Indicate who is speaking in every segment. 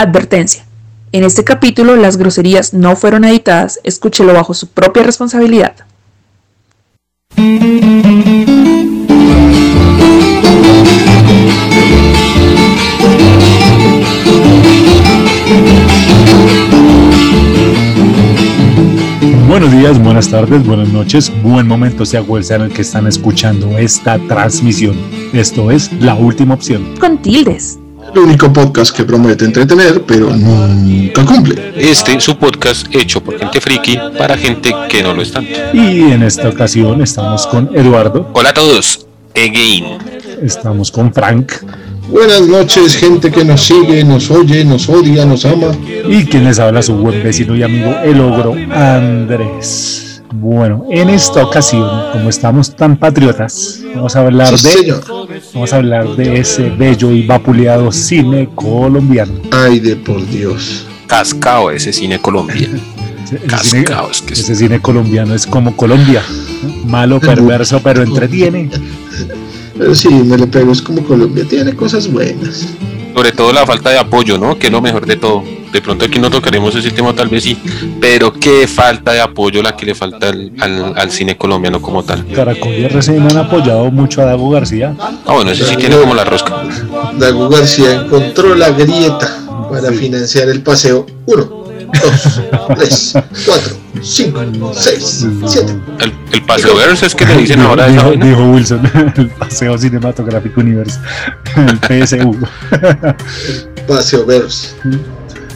Speaker 1: Advertencia. En este capítulo las groserías no fueron editadas, escúchelo bajo su propia responsabilidad.
Speaker 2: Buenos días, buenas tardes, buenas noches, buen momento sea cual sea en el que están escuchando esta transmisión. Esto es La Última Opción.
Speaker 1: Con tildes.
Speaker 3: El único podcast que promete entretener, pero nunca cumple.
Speaker 4: Este su podcast hecho por gente friki para gente que no lo es tanto.
Speaker 2: Y en esta ocasión estamos con Eduardo,
Speaker 4: Hola a todos, again.
Speaker 2: estamos con Frank
Speaker 3: Buenas noches, gente que nos sigue, nos oye, nos odia, nos ama.
Speaker 2: y quien les habla su buen vecino y amigo el ogro Andrés. Bueno, en esta ocasión, como estamos tan patriotas, vamos a hablar
Speaker 3: Sí,
Speaker 2: de
Speaker 3: señor.
Speaker 2: vamos a hablar de ese bello y vapuleado cine colombiano.
Speaker 3: Ay, de por Dios.
Speaker 4: Cascao ese cine Colombia.
Speaker 2: Ese, ese cine,
Speaker 4: Cascao, es que es-
Speaker 2: ese cine colombiano es como Colombia, malo, perverso, pero entretiene.
Speaker 3: Pero sí, me le pego, es como Colombia, tiene cosas buenas.
Speaker 4: Sobre todo la falta de apoyo, ¿no? Que es lo mejor de todo. De pronto aquí no tocaremos ese tema, tal vez sí. Pero qué falta de apoyo la que le falta al, al- al cine colombiano como tal.
Speaker 2: Caracol y RCN han apoyado mucho a Dago García.
Speaker 4: Ah, bueno, ese sí tiene como la rosca.
Speaker 3: Dago García encontró la grieta para financiar el paseo 1, 2, 3, 4, 5, 6, 7.
Speaker 4: El, el paseo verso es que le dicen ahora esa
Speaker 2: dijo, dijo Wilson, el Paseo Cinematográfico Universo, el PSU.
Speaker 3: Paseo Verse.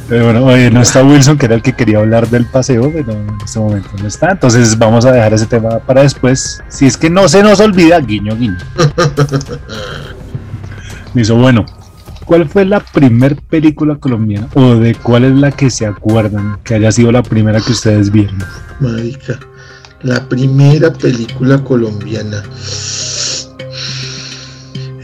Speaker 2: Pero bueno, oye, no está Wilson, que era el que quería hablar del paseo, pero en este momento no está. Entonces vamos a dejar ese tema para después. Si es que no se nos olvida, guiño, guiño. Listo, bueno. ¿Cuál fue la primer película colombiana? ¿O de cuál es la que se acuerdan que haya sido la primera que ustedes vieron?
Speaker 3: Marica, la primera película colombiana.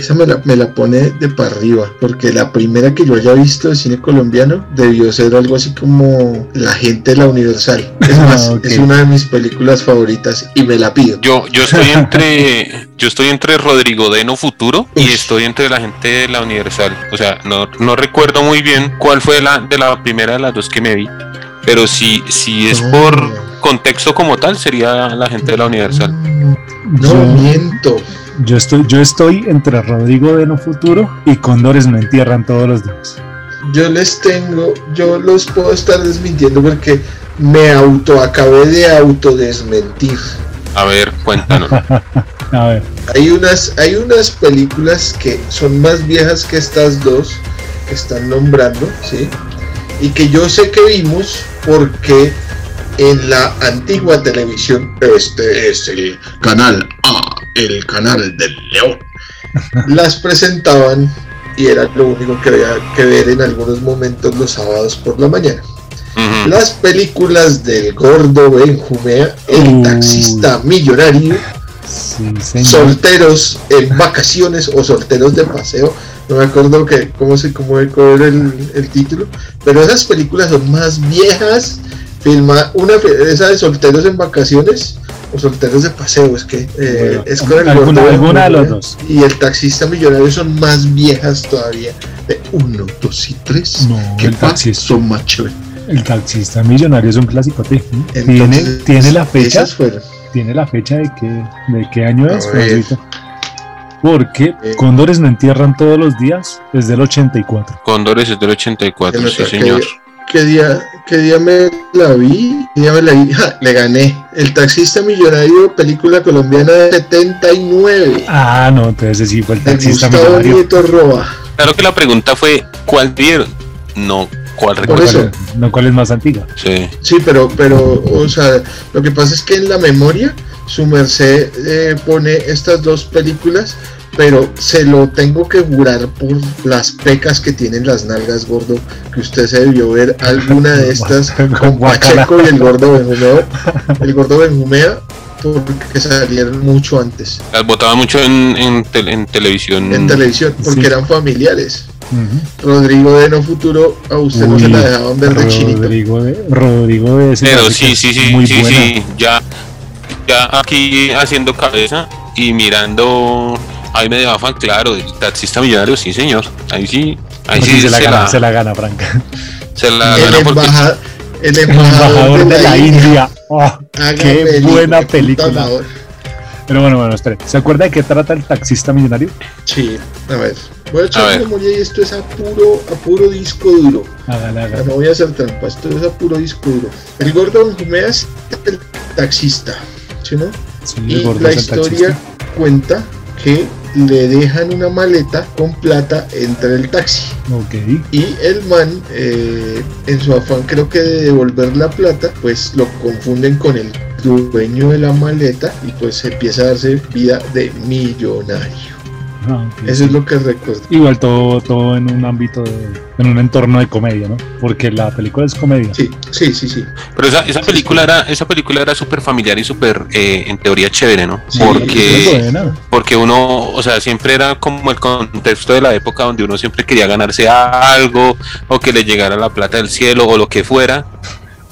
Speaker 3: Esa me la, me la pone de para arriba, porque la primera que yo haya visto de cine colombiano debió ser algo así como La gente de la Universal. Es más,
Speaker 2: Ah, ok.
Speaker 3: es una de mis películas favoritas y me la pido.
Speaker 4: Yo, yo estoy entre yo estoy entre Rodrigo Deno Futuro y estoy entre la gente de la Universal. O sea, no, no recuerdo muy bien cuál fue la de la primera de las dos que me vi. Pero si, si es
Speaker 3: No.
Speaker 4: por contexto como tal, sería la gente de la Universal.
Speaker 3: No,
Speaker 2: Yo-
Speaker 3: miento.
Speaker 2: Yo estoy, yo estoy entre Rodrigo de No Futuro y Cóndores no entierran todos los días.
Speaker 3: Yo les tengo, yo los puedo estar desmintiendo porque me auto acabé de autodesmentir.
Speaker 4: A ver, cuéntanos.
Speaker 2: A ver,
Speaker 3: Hay unas, hay unas películas que son más viejas que estas dos que están nombrando, ¿sí? Y que yo sé que vimos porque en la antigua televisión, este es el canal A, el canal del León, las presentaban y era lo único que había que ver en algunos momentos los sábados por la mañana. Las películas del gordo Benjumea, el taxista millonario,
Speaker 2: sí,
Speaker 3: solteros en vacaciones o solteros de paseo. No me acuerdo que, cómo, se, cómo era el, el título, pero esas películas son más viejas. Filma una esa de solteros en vacaciones o solteros de paseo, es que eh,
Speaker 2: Bueno,
Speaker 3: es con el
Speaker 2: alguna-
Speaker 3: gordo
Speaker 2: alguna de los dos.
Speaker 3: y el taxista millonario son más viejas todavía. De uno, dos y tres.
Speaker 2: No,
Speaker 3: ¿Qué
Speaker 2: el taxista.
Speaker 3: pasó, macho?
Speaker 2: El taxista millonario es un clásico. ¿Tiene,
Speaker 3: Entonces,
Speaker 2: tiene la fecha? ¿Tiene la fecha de qué, de qué año es? Porque
Speaker 3: Eh.
Speaker 2: Cóndores no entierran todos los días es del 84.
Speaker 4: Cóndores es del 84,
Speaker 3: Que me
Speaker 4: sí señor.
Speaker 3: ¿Qué día, ¿Qué día me la vi? ¿Qué día me la vi? ¡Ja! Le gané. El taxista millonario, película colombiana de 79.
Speaker 2: Ah, no, entonces ese sí fue el taxista
Speaker 3: Gustavo
Speaker 2: millonario.
Speaker 3: Nieto Roa.
Speaker 4: Claro que la pregunta fue ¿cuál vieron? No, ¿cuál
Speaker 2: es- No, ¿cuál es más antigua?
Speaker 4: Sí.
Speaker 3: Sí, pero, pero, o sea, lo que pasa es que en la memoria su merced eh, pone estas dos películas, pero se lo tengo que jurar por las pecas que tienen las nalgas, gordo, que usted se debió ver alguna de estas con. Pacheco y el gordo Benjumea, el gordo Benjumea, porque salieron mucho antes
Speaker 4: Las botaban mucho en, en, tel- en televisión.
Speaker 3: en televisión, porque
Speaker 2: Sí.
Speaker 3: eran familiares. Rodrigo de No Futuro, a usted no se
Speaker 2: Uy,
Speaker 3: la dejaban ver de chinito.
Speaker 2: Rodrigo de, Rodrigo de ese
Speaker 4: Pero sí, sí, sí,
Speaker 2: muy
Speaker 4: sí,
Speaker 2: buena.
Speaker 4: sí, ya, ya aquí haciendo cabeza y mirando, ahí me daba fan, claro, el taxista millonario, sí señor, ahí sí, Ahí
Speaker 2: Porque
Speaker 4: sí
Speaker 2: se, la
Speaker 4: se
Speaker 2: gana,
Speaker 4: la,
Speaker 2: se la gana, Franca.
Speaker 4: se la
Speaker 3: el,
Speaker 4: gana porque
Speaker 3: embaja- el embajador de la, India.
Speaker 2: Oh,
Speaker 3: Hágame
Speaker 2: qué buena película. Pero bueno, bueno, espere. ¿Se acuerda de qué trata el taxista millonario?
Speaker 3: Sí, a ver. Voy a echar memoria y esto es a puro, a puro disco duro.
Speaker 2: Hágale,
Speaker 3: Ya
Speaker 2: hágale.
Speaker 3: no voy a hacer trampa, esto es a puro disco duro. El gordo Benjumeas es el taxista, ¿sí no?
Speaker 2: Sí,
Speaker 3: Y la
Speaker 2: es el
Speaker 3: historia
Speaker 2: taxista.
Speaker 3: cuenta que le dejan una maleta con plata entre el taxi. Y el man, eh, en su afán creo que de devolver la plata, pues lo confunden con el dueño de la maleta y pues empieza a darse vida de millonario.
Speaker 2: Ah,
Speaker 3: Eso
Speaker 2: sí.
Speaker 3: es lo que recuerdo.
Speaker 2: Igual todo, todo en un ámbito, de- en un entorno de comedia, ¿no? Porque la película es comedia.
Speaker 3: Sí, sí, sí, sí.
Speaker 4: Pero esa, esa película era, esa película era súper familiar y súper, eh, en teoría, chévere, ¿no?
Speaker 3: Sí,
Speaker 4: Porque, porque uno, o sea, siempre era como el contexto de la época donde uno siempre quería ganarse algo, o que le llegara la plata del cielo, o lo que fuera,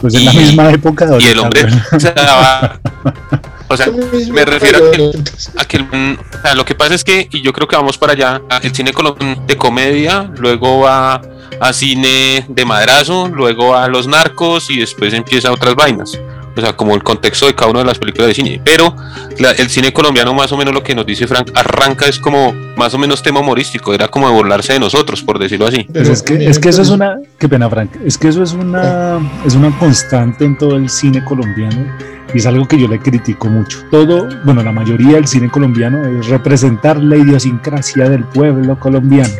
Speaker 2: Pues en la
Speaker 4: y-
Speaker 2: misma época. de
Speaker 4: y el hombre se daba- O sea, me refiero a
Speaker 3: pero-
Speaker 4: a que el- o sea, lo que pasa es que, y yo creo que vamos para allá, el cine colom- de comedia, luego va a cine de madrazo, luego a los narcos y después empieza otras vainas. O sea, como el contexto de cada una de las películas de cine. Pero la- el cine colombiano, más o menos lo que nos dice Frank, arranca es como más o menos tema humorístico, era como de burlarse de nosotros, por decirlo así.
Speaker 2: Pues
Speaker 3: pero
Speaker 2: es que, es que eso es una, qué pena Frank, es que eso es una, es una constante en todo el cine colombiano y es algo que yo le critico mucho. Todo, bueno, la mayoría del cine colombiano es representar la idiosincrasia del pueblo colombiano.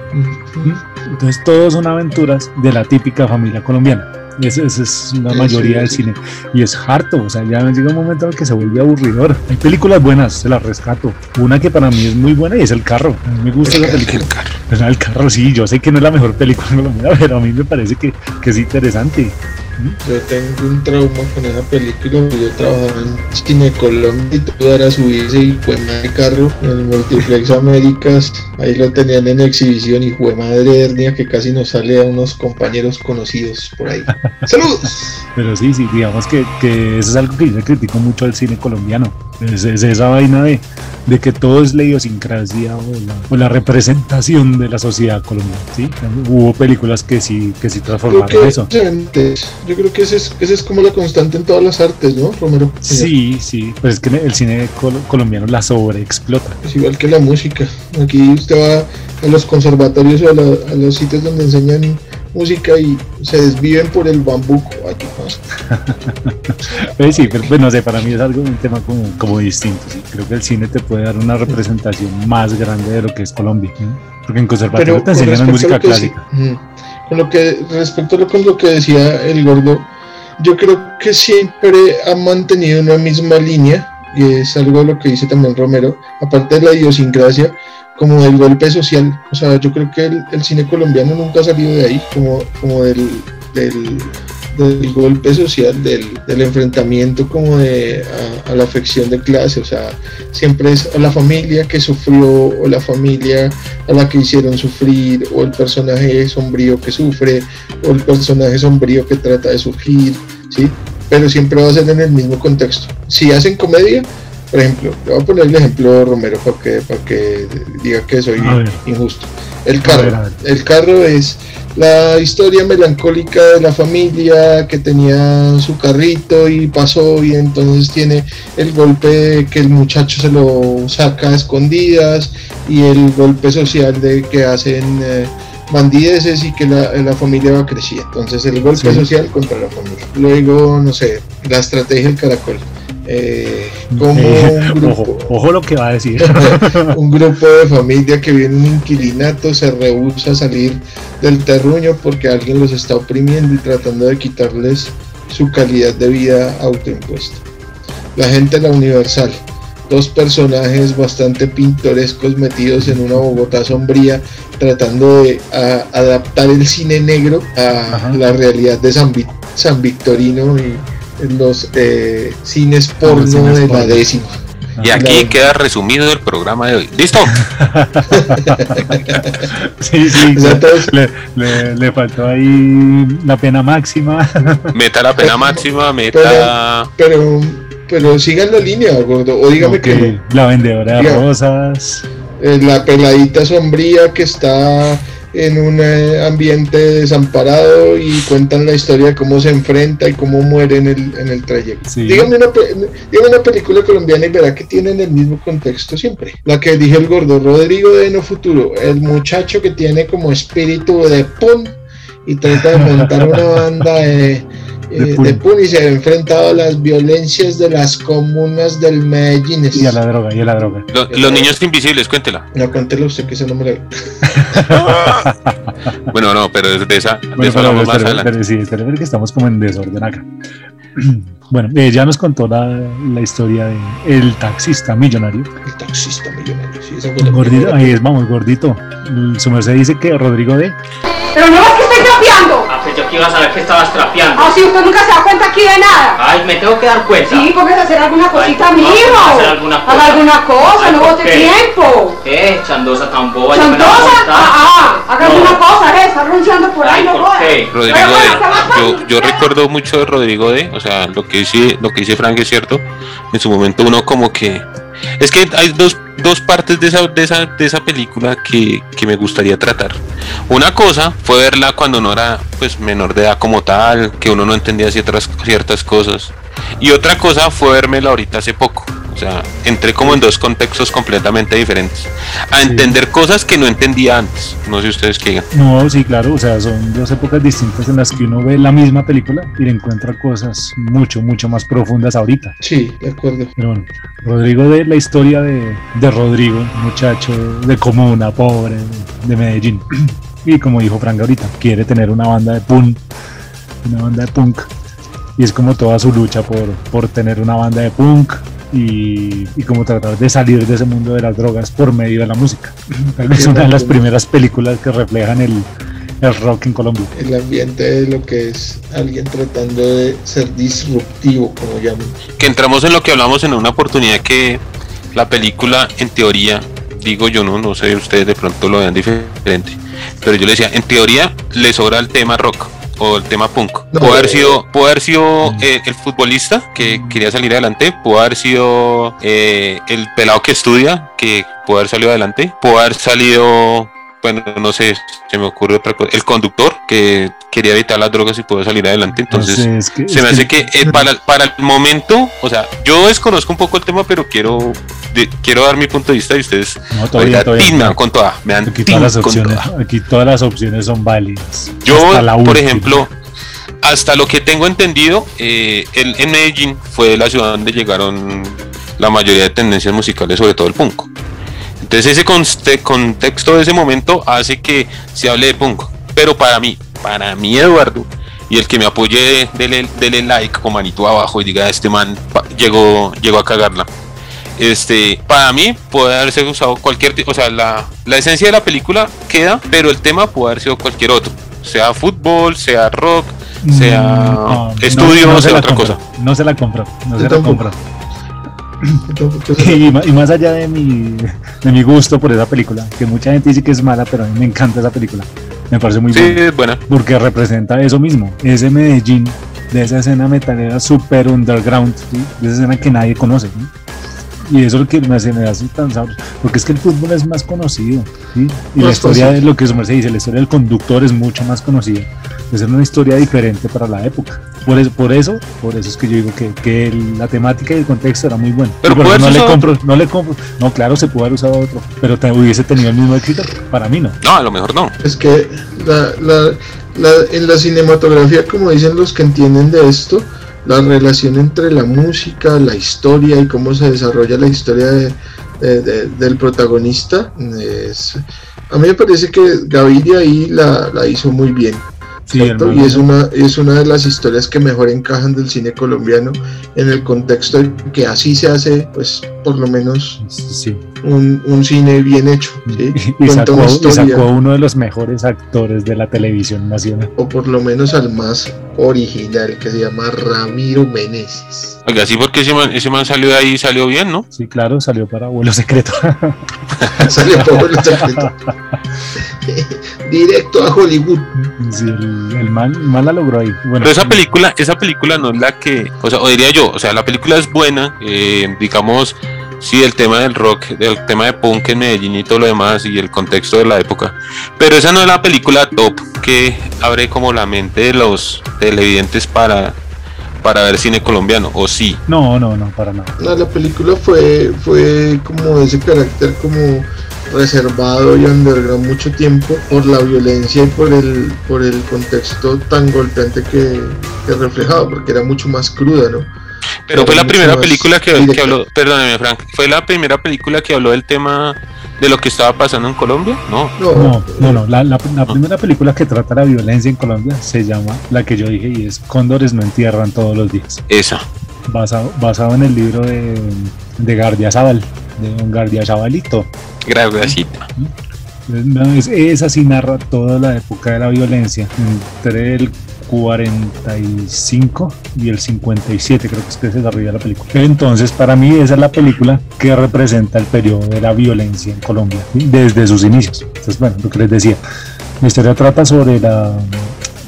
Speaker 2: Entonces todos son aventuras de la típica familia colombiana. Esa es la mayoría del cine. Y es harto, o sea, ya llega un momento en el que se vuelve aburridor. Hay películas buenas, se las rescato. Una que para mí es muy buena y es El Carro. A mí me gusta
Speaker 3: El
Speaker 2: esa película.
Speaker 4: El carro.
Speaker 2: Pues, El carro, sí, yo sé que no es la mejor película colombiana, pero a mí me parece que, que es interesante.
Speaker 3: Yo tengo un trauma con esa película. porque Yo trabajaba en Cine Colombia y todo era subirse y fue de carro en el Multiplex Américas. Ahí lo tenían en exhibición y fue madre hernia que casi nos sale a unos compañeros conocidos por ahí. ¡Saludos!
Speaker 2: Pero sí, sí, digamos que, que eso es algo que yo critico mucho al cine colombiano. Es, es esa vaina de, de que todo es la idiosincrasia o la, o la representación de la sociedad colombiana. ¿sí? Hubo películas que sí, que sí
Speaker 3: Creo
Speaker 2: transformaron
Speaker 3: que,
Speaker 2: eso.
Speaker 3: yo creo que esa es, es como la constante en todas las artes, ¿no, Romero?
Speaker 2: Sí, sí, pues es que el cine col- colombiano la sobreexplota.
Speaker 3: Es igual que la música. Aquí usted va a los conservatorios o a, la- a los sitios donde enseñan música y se desviven por el bambuco. Ay, pasa.
Speaker 2: Pues sí, pero pues, no sé, para mí es algo un tema como, como distinto. ¿sí? Creo que el cine te puede dar una representación más grande de lo que es Colombia. ¿sí? Porque en conservatorio
Speaker 3: Pero
Speaker 2: te enseñan música
Speaker 3: sí-
Speaker 2: clásica.
Speaker 3: Con lo que respecto a lo, con lo que decía el gordo, yo creo que siempre ha mantenido una misma línea y es algo de lo que dice también Romero, aparte de la idiosincrasia, como del golpe social. O sea, yo creo que el, el cine colombiano nunca ha salido de ahí, como, como del, del, golpe social, del, del enfrentamiento como de a, la afección de clase. O sea, siempre es a la familia que sufrió o la familia a la que hicieron sufrir, o el personaje sombrío que sufre, o el personaje sombrío que trata de surgir, ¿sí? Pero siempre va a ser en el mismo contexto. Si hacen comedia, por ejemplo, le voy a poner el ejemplo Romero para que, para que diga que soy injusto. El
Speaker 2: A
Speaker 3: carro.
Speaker 2: ver, a ver.
Speaker 3: El carro es la historia melancólica de la familia que tenía su carrito y pasó y entonces tiene el golpe que el muchacho se lo saca a escondidas y el golpe social de que hacen eh, bandideces y que la, la familia va creciendo. Entonces el golpe
Speaker 2: Sí.
Speaker 3: social contra la familia. Luego, no sé, la estrategia del caracol. Eh, como un grupo,
Speaker 2: ojo, ojo lo que va a decir.
Speaker 3: un grupo de familia que vive en un inquilinato se rehúsa a salir del terruño porque alguien los está oprimiendo y tratando de quitarles su calidad de vida autoimpuesta. La gente la Universal, dos personajes bastante pintorescos metidos en una Bogotá sombría tratando de a- adaptar el cine negro a
Speaker 2: Ajá.
Speaker 3: la realidad de San, San Victorino y en los eh, cines porno
Speaker 2: cines
Speaker 3: de la décima.
Speaker 4: Y aquí
Speaker 3: Claro.
Speaker 4: queda resumido el programa de hoy. ¿Listo?
Speaker 2: Sí, sí, le, le- le faltó ahí la pena máxima.
Speaker 4: Meta la pena máxima, meta.
Speaker 3: pero pero sigan la línea, gordo. O dígame
Speaker 2: Ok,
Speaker 3: que.
Speaker 2: La vendedora de rosas.
Speaker 3: Eh, la peladita sombría que está en un eh, ambiente desamparado y cuentan la historia de cómo se enfrenta y cómo muere en el, en el trayecto.
Speaker 2: Sí.
Speaker 3: Dígame, una, una película colombiana y verá que tienen el mismo contexto siempre. La que dije el gordo, Rodrigo de No Futuro, el muchacho que tiene como espíritu de pun y trata de montar una banda de,
Speaker 2: De pun.
Speaker 3: de pun y se ha enfrentado a las violencias de las comunas del Medellín.
Speaker 2: Y a la droga, y a la droga.
Speaker 4: Lo- los niños invisibles, cuéntela.
Speaker 3: No, cuéntelo usted que ese no me lo...
Speaker 4: Bueno, no, pero de esa, de
Speaker 2: pero,
Speaker 4: hablamos más
Speaker 2: espere,
Speaker 4: adelante.
Speaker 2: espere, sí, espere, espere, que estamos como en desorden acá. Bueno, eh, ya nos contó la, la historia de El taxista millonario.
Speaker 3: El taxista millonario. Sí, esa fue la
Speaker 2: Gordito, ahí es, vamos, gordito. Su merced dice que Rodrigo de.
Speaker 5: Pero no es que estoy trapeando.
Speaker 6: Ah, pues yo que iba a saber que estabas trapeando.
Speaker 5: Ah, sí, usted nunca se da cuenta aquí de nada.
Speaker 6: Ay, me tengo que dar cuenta.
Speaker 5: Sí, póngase a hacer alguna cosita,
Speaker 6: no, a hacer alguna cosa.
Speaker 5: Haga alguna cosa,
Speaker 6: Ay,
Speaker 5: no
Speaker 6: ¿por
Speaker 5: bote
Speaker 6: qué?
Speaker 5: tiempo.
Speaker 6: ¿Qué? Chandosa tan boba. yo me la voy a
Speaker 5: ¿Chantosa?
Speaker 6: montar.
Speaker 5: Ah, ah, haga
Speaker 6: No.
Speaker 5: alguna cosa, eh, está ronciando por ahí,
Speaker 6: Ay,
Speaker 5: no
Speaker 6: ¿por
Speaker 5: jodas.
Speaker 6: qué?
Speaker 4: Rodrigo
Speaker 5: Pero bueno, ¿qué más
Speaker 4: de, yo, yo recuerdo mucho de Rodrigo de, o sea, lo que dice, lo que dice Frank es cierto. En su momento uno como que es que hay dos, dos partes de esa, de esa, de esa película que, que me gustaría tratar. Una cosa fue verla cuando no era pues menor de edad como tal, que uno no entendía ciertas, ciertas cosas. Y otra cosa fue vérmela ahorita hace poco. O sea, entré como en dos contextos completamente diferentes. A
Speaker 2: Sí.
Speaker 4: entender cosas que no entendía antes. No sé ustedes qué digan.
Speaker 2: No, sí, claro, o sea, son dos épocas distintas en las que uno ve la misma película y le encuentra cosas mucho, mucho más profundas ahorita.
Speaker 3: Sí, de acuerdo.
Speaker 2: Pero bueno, Rodrigo de la historia de, de Rodrigo, muchacho de comuna, pobre, de Medellín. Y como dijo Frank ahorita, quiere tener una banda de punk, una banda de punk. Y es como toda su lucha por, por tener una banda de punk y, y como tratar de salir de ese mundo de las drogas por medio de la música. Tal vez una de las primeras películas que reflejan el, el rock en Colombia.
Speaker 3: El ambiente de lo que es alguien tratando de ser disruptivo, como llaman.
Speaker 4: que entramos en lo que hablamos en una oportunidad que la película en teoría digo yo no no sé ustedes de pronto lo vean diferente pero yo le decía en teoría le sobra el tema rock o el tema punk
Speaker 3: No.
Speaker 4: puede haber sido puede haber sido eh, el futbolista que quería salir adelante puede haber sido eh, el pelado que estudia que puede haber salido adelante puede haber salido bueno, no sé, se me ocurre otra cosa. El conductor que quería evitar las drogas y pudo salir adelante. Entonces,
Speaker 2: No sé, es que-
Speaker 4: se me hace que eh, para, para el momento, o sea, yo desconozco un poco el tema, pero quiero de- quiero dar mi punto de vista y ustedes
Speaker 2: No,
Speaker 4: oiga, dan con toda, me dan
Speaker 2: Aquí todas las opciones,
Speaker 4: toda.
Speaker 2: aquí todas las opciones son válidas.
Speaker 4: Yo,
Speaker 2: la
Speaker 4: por ejemplo, hasta lo que tengo entendido, eh, el, en Medellín fue la ciudad donde llegaron la mayoría de tendencias musicales, sobre todo el punk. Entonces ese contexto de ese momento hace que se hable de punk. Pero para mí, para mí Eduardo, y el que me apoye, dele, dele like con manito abajo y diga, este man llegó, llegó a cagarla. Este, para mí puede haberse usado cualquier, o sea, la, la esencia de la película queda, pero el tema puede haber sido cualquier otro, sea fútbol, sea rock, sea
Speaker 2: Mm, no,
Speaker 4: estudio,
Speaker 2: no- no se
Speaker 4: sea
Speaker 2: la
Speaker 4: otra
Speaker 2: compro,
Speaker 4: cosa.
Speaker 2: No se la compro, no se la compro. Y, más allá de mi, de mi gusto por esa película, que mucha gente dice que es mala, pero a mí me encanta esa película. Me parece muy
Speaker 4: Sí,
Speaker 2: buena. Porque representa eso mismo, ese Medellín, de esa escena metalera super underground, ¿sí? de esa escena que nadie conoce. ¿sí? Y eso es lo que me hace, me hace tan sabroso, porque es que el fútbol es más conocido, ¿sí? y la
Speaker 3: Más
Speaker 2: historia
Speaker 3: fácil.
Speaker 2: de lo que su merced dice, la historia del conductor es mucho más conocida, es una historia diferente para la época. Por eso, por eso, por eso es que yo digo que, que la temática y el contexto era muy bueno.
Speaker 4: Pero
Speaker 2: no
Speaker 4: haberse
Speaker 2: le compro, no le compro, no, claro, se puede haber usado otro, pero te- hubiese tenido el mismo éxito, para mí no.
Speaker 4: No, a lo mejor no.
Speaker 3: es que la, la- la- en la cinematografía, como dicen los que entienden de esto, la relación entre la música, la historia y cómo se desarrolla la historia de- de- de- del protagonista, es, a mí me parece que Gaviria ahí la, la hizo muy bien.
Speaker 2: Sí,
Speaker 3: ¿cierto?
Speaker 2: hermano.
Speaker 3: y es una, es una de las historias que mejor encajan del cine colombiano en el contexto de que así se hace, pues por lo menos
Speaker 2: Sí.
Speaker 3: un, un cine bien hecho. ¿sí?
Speaker 2: Y sacó, y sacó a uno de los mejores actores de la televisión nacional.
Speaker 3: o por lo menos al más original, que se llama Ramiro Meneses.
Speaker 4: Oiga, sí, porque ese man, ese man salió de ahí y salió bien, ¿no?
Speaker 2: Sí, claro, salió para Vuelo Secreto.
Speaker 3: Salió por el secreto. Directo a Hollywood.
Speaker 2: Sí, el, el man, el man la logró ahí. Bueno,
Speaker 4: Pero esa película, esa película no es la que, o sea, o diría yo, o sea, la película es buena, eh, digamos, Sí, el tema del rock, el tema de punk en Medellín y todo lo demás y el contexto de la época. Pero esa no es la película top que abre como la mente de los televidentes para, para ver cine colombiano, o sí.
Speaker 2: No, no, no, para nada.
Speaker 3: No, la película fue, fue como de ese carácter como reservado y underground mucho tiempo por la violencia y por el, por el contexto tan golpeante que, que reflejaba, porque era mucho más cruda, ¿no?
Speaker 4: Pero fue la primera película que, habló, perdóneme Frank, fue la primera película que habló del tema de lo que estaba pasando en Colombia, ¿no?
Speaker 3: No,
Speaker 2: No, no. La, primera película que trata la violencia en Colombia se llama la que yo dije y es Cóndores no entierran todos los días.
Speaker 4: Esa.
Speaker 2: Basado, basado en el libro de, de Gardia Zabal, de don Gardia Zabalito.
Speaker 4: Graciasita.
Speaker 2: No, es- esa sí narra toda la época de la violencia, entre el 45 y el 57, creo que es que se desarrolla la película. Entonces, para mí, esa es la película que representa el periodo de la violencia en Colombia, desde sus inicios. Entonces, bueno, lo que les decía, la historia trata sobre la,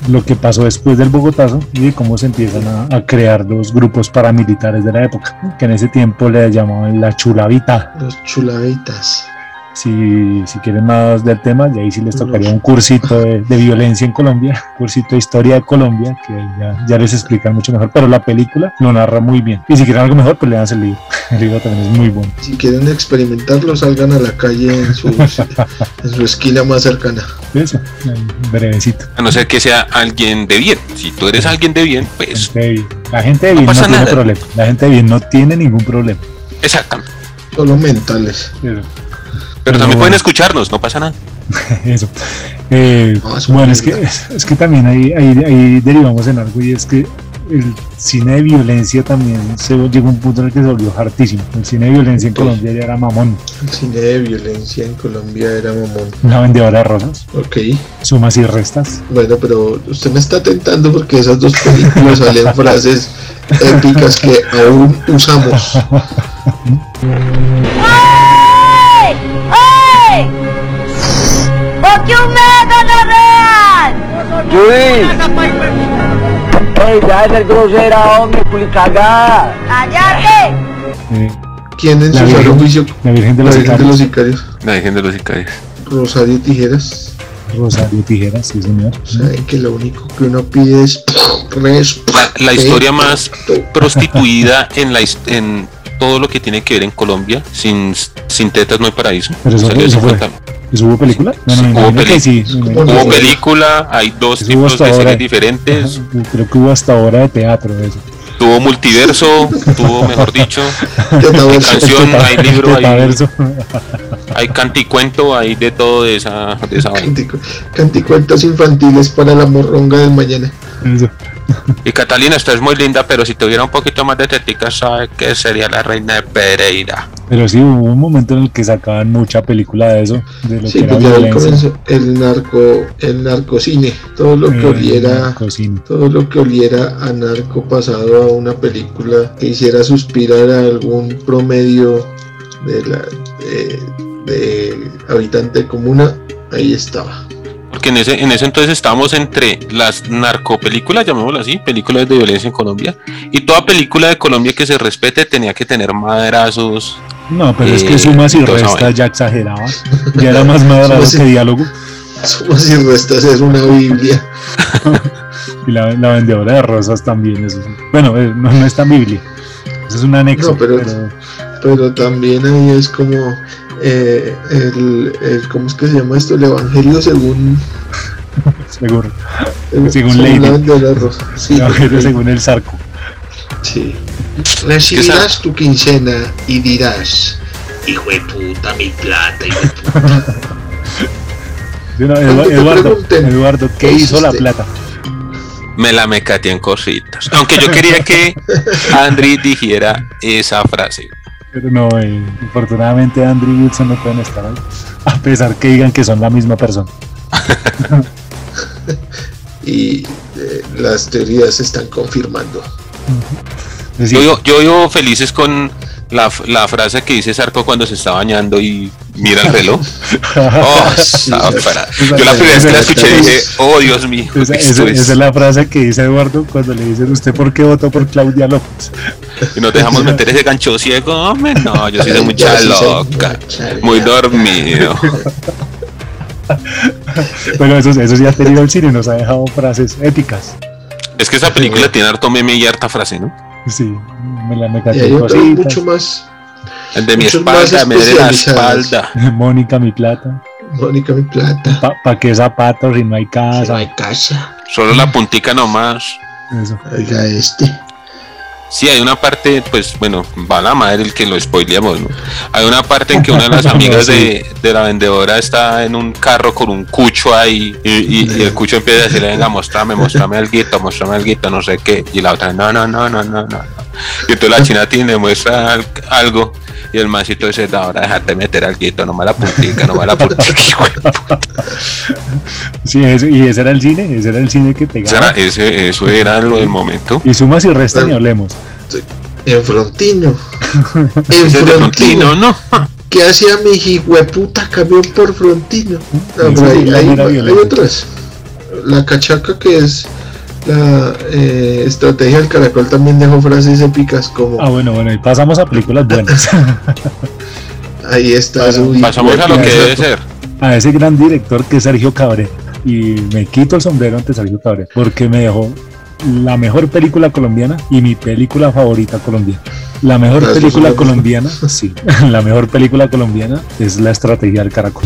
Speaker 2: lo que pasó después del Bogotazo y de cómo se empiezan a, a crear los grupos paramilitares de la época, que en ese tiempo le llamaban la chulavita.
Speaker 3: Los chulavitas.
Speaker 2: Si, si quieren más del tema, y ahí sí les tocaría un cursito de, de violencia en Colombia, cursito de historia de Colombia, que ahí ya, ya les explican mucho mejor. Pero la película lo narra muy bien. Y si quieren algo mejor, pues leanse el libro. El libro también es muy bueno.
Speaker 3: Si quieren experimentarlo, salgan a la calle en su, en su esquina más cercana.
Speaker 2: Eso, brevecito.
Speaker 4: A no ser que sea alguien de bien. Si tú eres alguien de bien, pues
Speaker 2: Gente de bien. La gente de bien no, tiene
Speaker 4: nada.
Speaker 2: problema. La gente de bien no tiene ningún problema.
Speaker 4: exactamente.
Speaker 3: Solo mentales.
Speaker 4: Pero
Speaker 2: Pero
Speaker 4: también
Speaker 2: bueno.
Speaker 4: pueden escucharnos, no pasa nada.
Speaker 2: Eso. Eh,
Speaker 3: No, es
Speaker 2: bueno, es que, es, es que también ahí, ahí, ahí derivamos en algo y es que el cine de violencia también se llegó a un punto en el que se volvió hartísimo. El cine de violencia en. Colombia ya era mamón.
Speaker 3: El cine de violencia en Colombia era mamón.
Speaker 2: Una vendedora de rosas,
Speaker 3: Ok.
Speaker 2: sumas y restas.
Speaker 3: Bueno, pero usted me está tentando porque esas dos películas salen frases épicas que aún usamos.
Speaker 7: no real!
Speaker 8: ¡Ey, deja de ser grosera, hombre, culicagada!
Speaker 7: ¡Cállate!
Speaker 3: ¿Quién en
Speaker 2: La
Speaker 3: su
Speaker 2: Virgen-
Speaker 3: sano juicio?
Speaker 2: la Virgen de
Speaker 3: La
Speaker 2: los
Speaker 3: Virgen de los
Speaker 2: Sicarios.
Speaker 4: La Virgen de los Sicarios.
Speaker 3: Rosario Tijeras.
Speaker 2: Rosario Tijeras, sí señor.
Speaker 3: Saben que lo único que uno pide es.
Speaker 4: La, la historia más prostituida en la en todo lo que tiene que ver en Colombia. Sin, sin tetas no hay paraíso.
Speaker 2: Pero eso-
Speaker 4: Salió
Speaker 2: eso
Speaker 4: hace
Speaker 2: fue.
Speaker 4: 50.
Speaker 2: ¿Eso hubo película? Me
Speaker 4: Hubo peli-
Speaker 2: sí.
Speaker 3: Hubo
Speaker 4: película, hay dos tipos de
Speaker 2: ahora.
Speaker 4: series diferentes.
Speaker 2: Ajá, Creo que hubo hasta obra de teatro de eso.
Speaker 4: Tuvo multiverso, tuvo, mejor dicho,
Speaker 3: Tetaverso.
Speaker 4: canción,
Speaker 2: El teta-
Speaker 4: hay libro,
Speaker 2: el
Speaker 4: hay, hay canticuento, hay de todo de esa, de esa.
Speaker 3: Canticu- Canticuentos infantiles para la morronga del mañana.
Speaker 2: Eso.
Speaker 4: Y Catalina, esta es muy linda, pero si tuviera un poquito más de tetica, sabe que sería la reina de Pereira.
Speaker 2: Pero sí, hubo un momento en el que sacaban mucha película de eso, de lo
Speaker 3: Sí,
Speaker 2: que era
Speaker 3: pues
Speaker 2: violencia.
Speaker 3: comenzó el narco, el narcocine, todo lo que
Speaker 2: Eh,
Speaker 3: oliera, todo lo que oliera a narco pasado a una película que hiciera suspirar a algún promedio de la de, de habitante comuna, ahí estaba.
Speaker 4: Porque en ese, en ese entonces estábamos entre las narcopelículas, llamémoslo así, películas de violencia en Colombia, y toda película de Colombia que se respete tenía que tener madrazos.
Speaker 2: No, pero es
Speaker 4: Eh,
Speaker 2: que sumas y restas ya exageraba. Ya era más
Speaker 3: y-
Speaker 2: que diálogo.
Speaker 3: Sumas y restas es una Biblia.
Speaker 2: Y la, la vendedora de rosas también. Eso. sí. Bueno, eh, no, no está en Biblia. Eso es un anexo.
Speaker 3: No, pero-
Speaker 2: pero,
Speaker 3: pero también ahí es como eh, el, el- ¿cómo es que se llama esto? El Evangelio según
Speaker 2: seguro.
Speaker 3: el-
Speaker 2: Según Lady.
Speaker 3: la bandera rosa. Sí,
Speaker 2: El Evangelio según el sarco.
Speaker 3: Sí. Recibirás tu quincena y dirás, hijo de puta, mi plata, hijo de puta.
Speaker 2: No, Eduardo, Eduardo, ¿qué
Speaker 3: ¿qué
Speaker 2: hizo la plata?
Speaker 4: Me la mecateé en cositas. Aunque yo quería que Andri dijera esa frase.
Speaker 2: Pero no, eh, afortunadamente Andrew y Wilson no pueden estar ahí. A pesar que digan que son la misma persona.
Speaker 3: Y eh, las teorías se están confirmando.
Speaker 4: Yo, yo, yo vivo felices con la, la frase que dice Sarco cuando se está bañando y Mira el reloj. Oh. Yo la primera vez que la escuché dije, oh Dios mío.
Speaker 2: Esa,
Speaker 4: es-
Speaker 2: esa es la frase que dice Eduardo cuando le dicen usted por qué votó por Claudia López.
Speaker 4: Y nos dejamos meter ese gancho ciego, hombre. No, yo soy de mucha
Speaker 3: sí
Speaker 4: loca. Muy dormido.
Speaker 2: Bueno, eso, eso sí ha tenido el cine, nos ha dejado frases épicas.
Speaker 4: Es que esa película tiene harto meme y harta frase, ¿no?
Speaker 2: Sí, me la me
Speaker 3: Y
Speaker 2: caché cositas.
Speaker 3: mucho más.
Speaker 4: El de mi espalda, me duele la espalda.
Speaker 2: Mónica, mi plata.
Speaker 3: Mónica, mi plata.
Speaker 2: Pa, pa' qué zapatos si no hay casa?
Speaker 3: No hay casa.
Speaker 4: Solo la puntica nomás.
Speaker 2: Eso.
Speaker 3: Oiga, este.
Speaker 4: Sí, hay una parte, pues bueno, va la madre el que lo spoileamos, ¿no? Hay una parte en que una de las amigas de, de la vendedora está en un carro con un cucho ahí y, y- y el cucho empieza a decirle, venga, mostrame, mostrame alguito, mostrame alguito, no sé qué. Y la otra, no, no, no, no, no, no. Y entonces la china tiene, muestra al- algo y el mancito dice, "No, ahora déjate meter alguito, no me la puntica, no me la puta".
Speaker 2: Sí, eso- y ese era el cine, ese era el cine que pegaba.
Speaker 4: ese- eso era lo del momento.
Speaker 2: Y sumas y restas ni hablemos.
Speaker 3: En Frontino. En Frontino.
Speaker 4: Frontino, ¿no?
Speaker 3: ¿Qué hacía mi hijueputa camión por Frontino? No,
Speaker 2: Eso
Speaker 3: pero hay,
Speaker 2: sí,
Speaker 3: hay- otras. La cachaca que es la eh, estrategia del caracol también dejó frases épicas como
Speaker 2: Ah, bueno, bueno, y pasamos a películas buenas.
Speaker 3: ahí está su
Speaker 4: Pasamos a lo que debe ser.
Speaker 2: a ese gran director que es Sergio Cabrera. Y me quito el sombrero ante Sergio Cabrera porque me dejó la mejor película colombiana y mi película favorita colombiana. La mejor película colombiana, sí, la mejor película colombiana es La Estrategia del Caracol.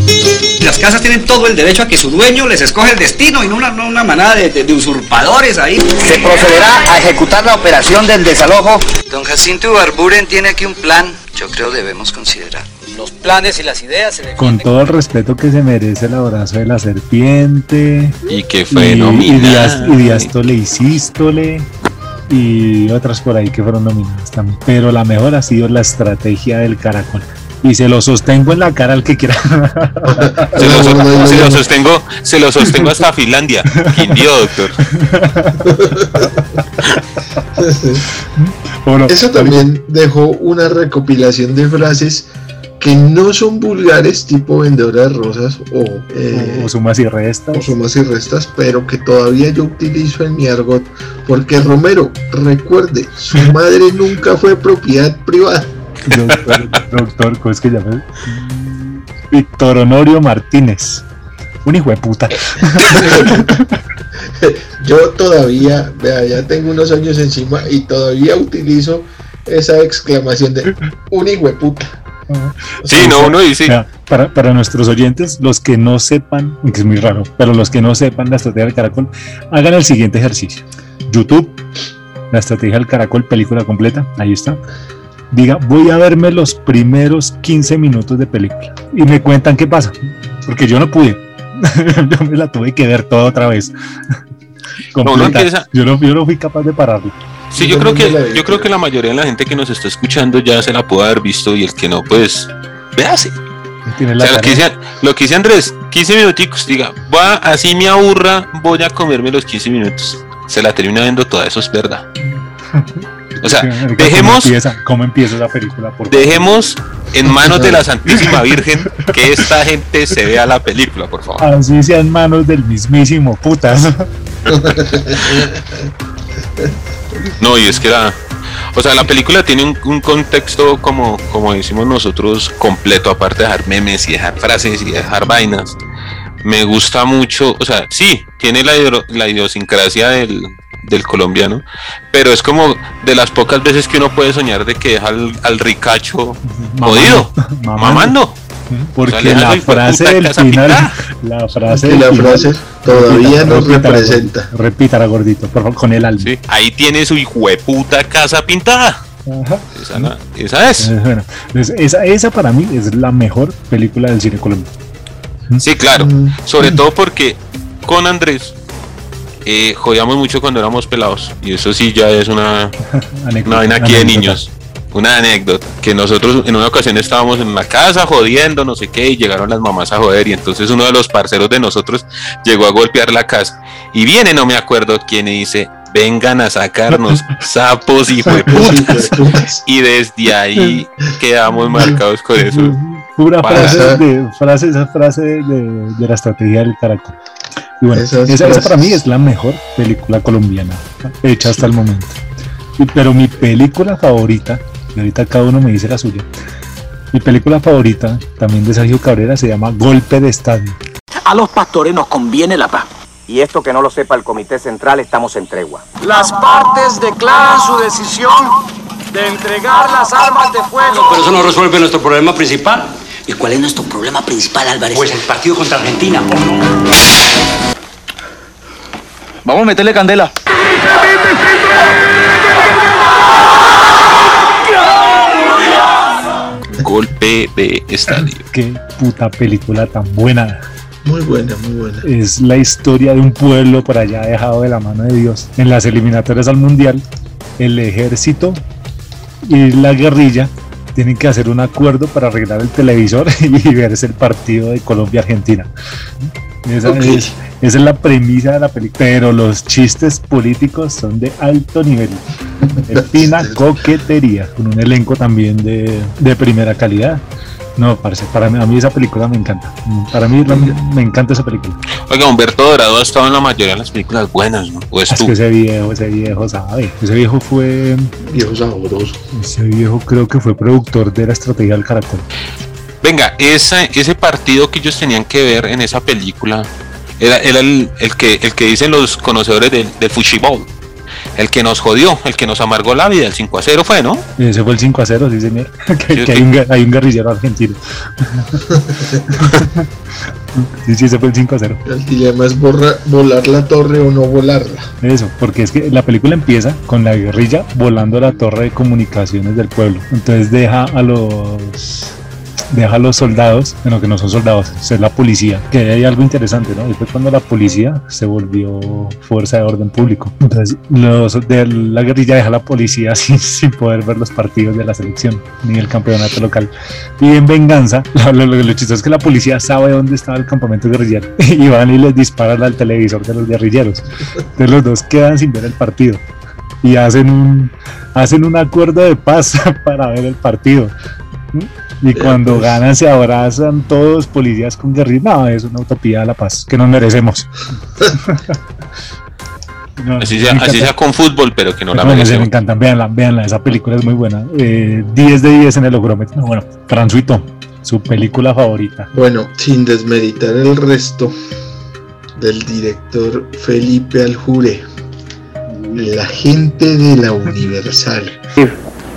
Speaker 9: Las casas tienen todo el derecho a que su dueño les escoge el destino y no una, no una manada de, de- de usurpadores ahí.
Speaker 8: Se procederá a ejecutar la operación del desalojo.
Speaker 10: Don Jacinto Barburen tiene aquí un plan, yo creo debemos considerar.
Speaker 9: Los planes y las ideas se
Speaker 2: Con todo el respeto que se merece el abrazo de la serpiente,
Speaker 4: Y que fue
Speaker 2: y, y diástole y sístole y otras por ahí que fueron nominadas también. Pero la mejor ha sido la estrategia del caracol. Y se lo sostengo en la cara al que quiera.
Speaker 4: Se lo, se sostengo, se lo sostengo hasta Finlandia. Quindío, doctor.
Speaker 2: Bueno,
Speaker 3: Eso también dejó una recopilación de frases que no son vulgares, tipo vendedora de rosas o, eh,
Speaker 2: o sumas y restas.
Speaker 3: o sumas y restas, pero que todavía yo utilizo en mi argot. Porque Romero, recuerde, su madre nunca fue propiedad privada.
Speaker 2: Doctor, doctor, ¿cómo es que llama? Víctor Honorio Martínez. Un hijo de puta.
Speaker 3: Yo todavía, vea, ya tengo unos años encima y todavía utilizo esa exclamación de un hijo de puta.
Speaker 4: Sí, no, uno dice.
Speaker 2: Mira, para, para nuestros oyentes, los que no sepan, que es muy raro, pero los que no sepan la estrategia del caracol, hagan el siguiente ejercicio. YouTube, la estrategia del caracol, película completa, ahí está. Diga, voy a verme los primeros 15 minutos de película y me cuentan qué pasa, porque yo no pude. yo me la tuve que ver toda otra vez. Completa.
Speaker 4: empieza-
Speaker 2: yo, no, yo no fui capaz de pararlo.
Speaker 4: Sí, yo creo que yo creo que la mayoría de la gente que nos está escuchando ya se la pudo haber visto y el que no, pues véase. O sea, lo que, dice, lo que dice Andrés, 15 minuticos, diga, va, así me aburra, voy a comerme los 15 minutos. Se la termina viendo toda, eso es verdad. O sea,
Speaker 2: ¿Cómo
Speaker 4: dejemos,
Speaker 2: empieza, cómo empieza la película? Por favor?
Speaker 4: dejemos en manos de la Santísima Virgen que esta gente se vea la película, por favor.
Speaker 2: Así sean manos del mismísimo putas.
Speaker 4: No, y es que la. O sea, la película tiene un, un contexto como, como decimos nosotros, completo, aparte de dejar memes y dejar frases y dejar vainas. Me gusta mucho, o sea, sí, tiene la, la idiosincrasia del, del colombiano, pero es como de las pocas veces que uno puede soñar de que deja al, al ricacho jodido, mamando.
Speaker 2: Porque
Speaker 4: O sea, le
Speaker 2: la
Speaker 4: hijo de
Speaker 2: frase del final, la frase, del
Speaker 3: la
Speaker 2: final-
Speaker 3: frase todavía nos
Speaker 2: repítala,
Speaker 3: representa.
Speaker 2: Repítala, gordito, por favor, con el alma.
Speaker 4: Sí, ahí tiene su hijueputa casa pintada.
Speaker 2: Ajá.
Speaker 4: Esa, esa es.
Speaker 2: Eh, bueno, pues esa, esa para mí es la mejor película del cine colombiano.
Speaker 4: Sí, claro.
Speaker 3: Mm.
Speaker 4: Sobre todo porque con Andrés eh, jodíamos mucho cuando éramos pelados. Y eso sí ya es una,
Speaker 2: Anécdota,
Speaker 4: una vaina aquí de niños. Una anécdota. Que nosotros en una ocasión estábamos en la casa jodiendo, no sé qué, y llegaron las mamás a joder. Y entonces uno de los parceros de nosotros llegó a golpear la casa. Y viene, no me acuerdo quién, y dice, vengan a sacarnos sapos y putas. Y desde ahí quedamos marcados con eso.
Speaker 2: Pura frase, de, frase, esa frase de, de la estrategia del caracol. Y bueno, esa, para mí es la mejor película colombiana hecha hasta el momento. Y- pero mi película favorita, y ahorita cada uno me dice la suya, mi película favorita también de Sergio Cabrera se llama Golpe de Estadio.
Speaker 11: A los pastores nos conviene la paz. Y esto que no lo sepa el Comité Central, estamos en tregua. Las partes declaran su decisión de entregar las armas de fuego.
Speaker 9: Pero eso no resuelve nuestro problema principal.
Speaker 11: ¿Y cuál es nuestro problema principal, Álvarez?
Speaker 9: Pues el partido contra Argentina, ¿o no?
Speaker 11: Vamos a meterle candela.
Speaker 4: Golpe de estadio.
Speaker 2: Qué puta película tan buena.
Speaker 3: Muy buena, muy buena.
Speaker 2: Es la historia de un pueblo por allá dejado de la mano de Dios. En las eliminatorias al mundial, el ejército y la guerrilla tienen que hacer un acuerdo para arreglar el televisor y verse el partido de Colombia-Argentina. Esa, es, esa es la premisa de la película. Pero los chistes políticos son de alto nivel. Es fina coquetería, con un elenco también de, de primera calidad. No, parece, para mí, a mí esa película me encanta. Para mí la- me encanta esa película.
Speaker 4: Oiga, Humberto Dorado ha estado en la mayoría de las películas buenas, ¿no? ¿O es
Speaker 2: Es
Speaker 4: tú?
Speaker 2: que ese viejo, ese viejo sabe. Ese viejo fue,
Speaker 3: Viejo sabroso.
Speaker 2: ese viejo creo que fue productor de la estrategia del caracol.
Speaker 4: Venga, esa, ese partido que ellos tenían que ver en esa película era, era el, el que, el que dicen los conocedores del, del fútbol. El que nos jodió, el que nos amargó la vida, el 5 a 0 fue, ¿no?
Speaker 2: Ese fue el 5 a 0, sí señor. que,
Speaker 4: Sí,
Speaker 2: que hay, un, gu- hay un guerrillero argentino. sí, sí, ese fue el 5 a 0.
Speaker 3: El dilema es borra- volar la torre o no volarla.
Speaker 2: Eso, porque es que la película empieza con la guerrilla volando la torre de comunicaciones del pueblo. Entonces deja a los deja a los soldados, bueno que no son soldados, es la policía, que hay algo interesante, ¿no? Y fue cuando la policía se volvió fuerza de orden público. Entonces los de la guerrilla deja a la policía sin, poder ver los partidos de la selección ni el campeonato local. Y en venganza, lo, lo, lo- lo chistoso es que la policía sabe dónde estaba el campamento guerrillero y van y les disparan al televisor de los guerrilleros. Entonces los dos quedan sin ver el partido y hacen un hacen un acuerdo de paz para ver el partido. Y cuando
Speaker 3: pues.
Speaker 2: ganan se abrazan todos policías con guerrillas. No, es una utopía de la paz que nos merecemos. No,
Speaker 4: Así sea,
Speaker 2: encanta.
Speaker 4: así sea con fútbol, pero que no la
Speaker 2: No, me
Speaker 4: merecemos.
Speaker 2: encantan, véanla, véanla, esa película es muy buena. Eh, 10 de 10 en el logrómetro. Bueno, Fransuito, su película favorita.
Speaker 3: Bueno, sin desmeritar el resto del director Felipe Aljure, la gente de la Universal.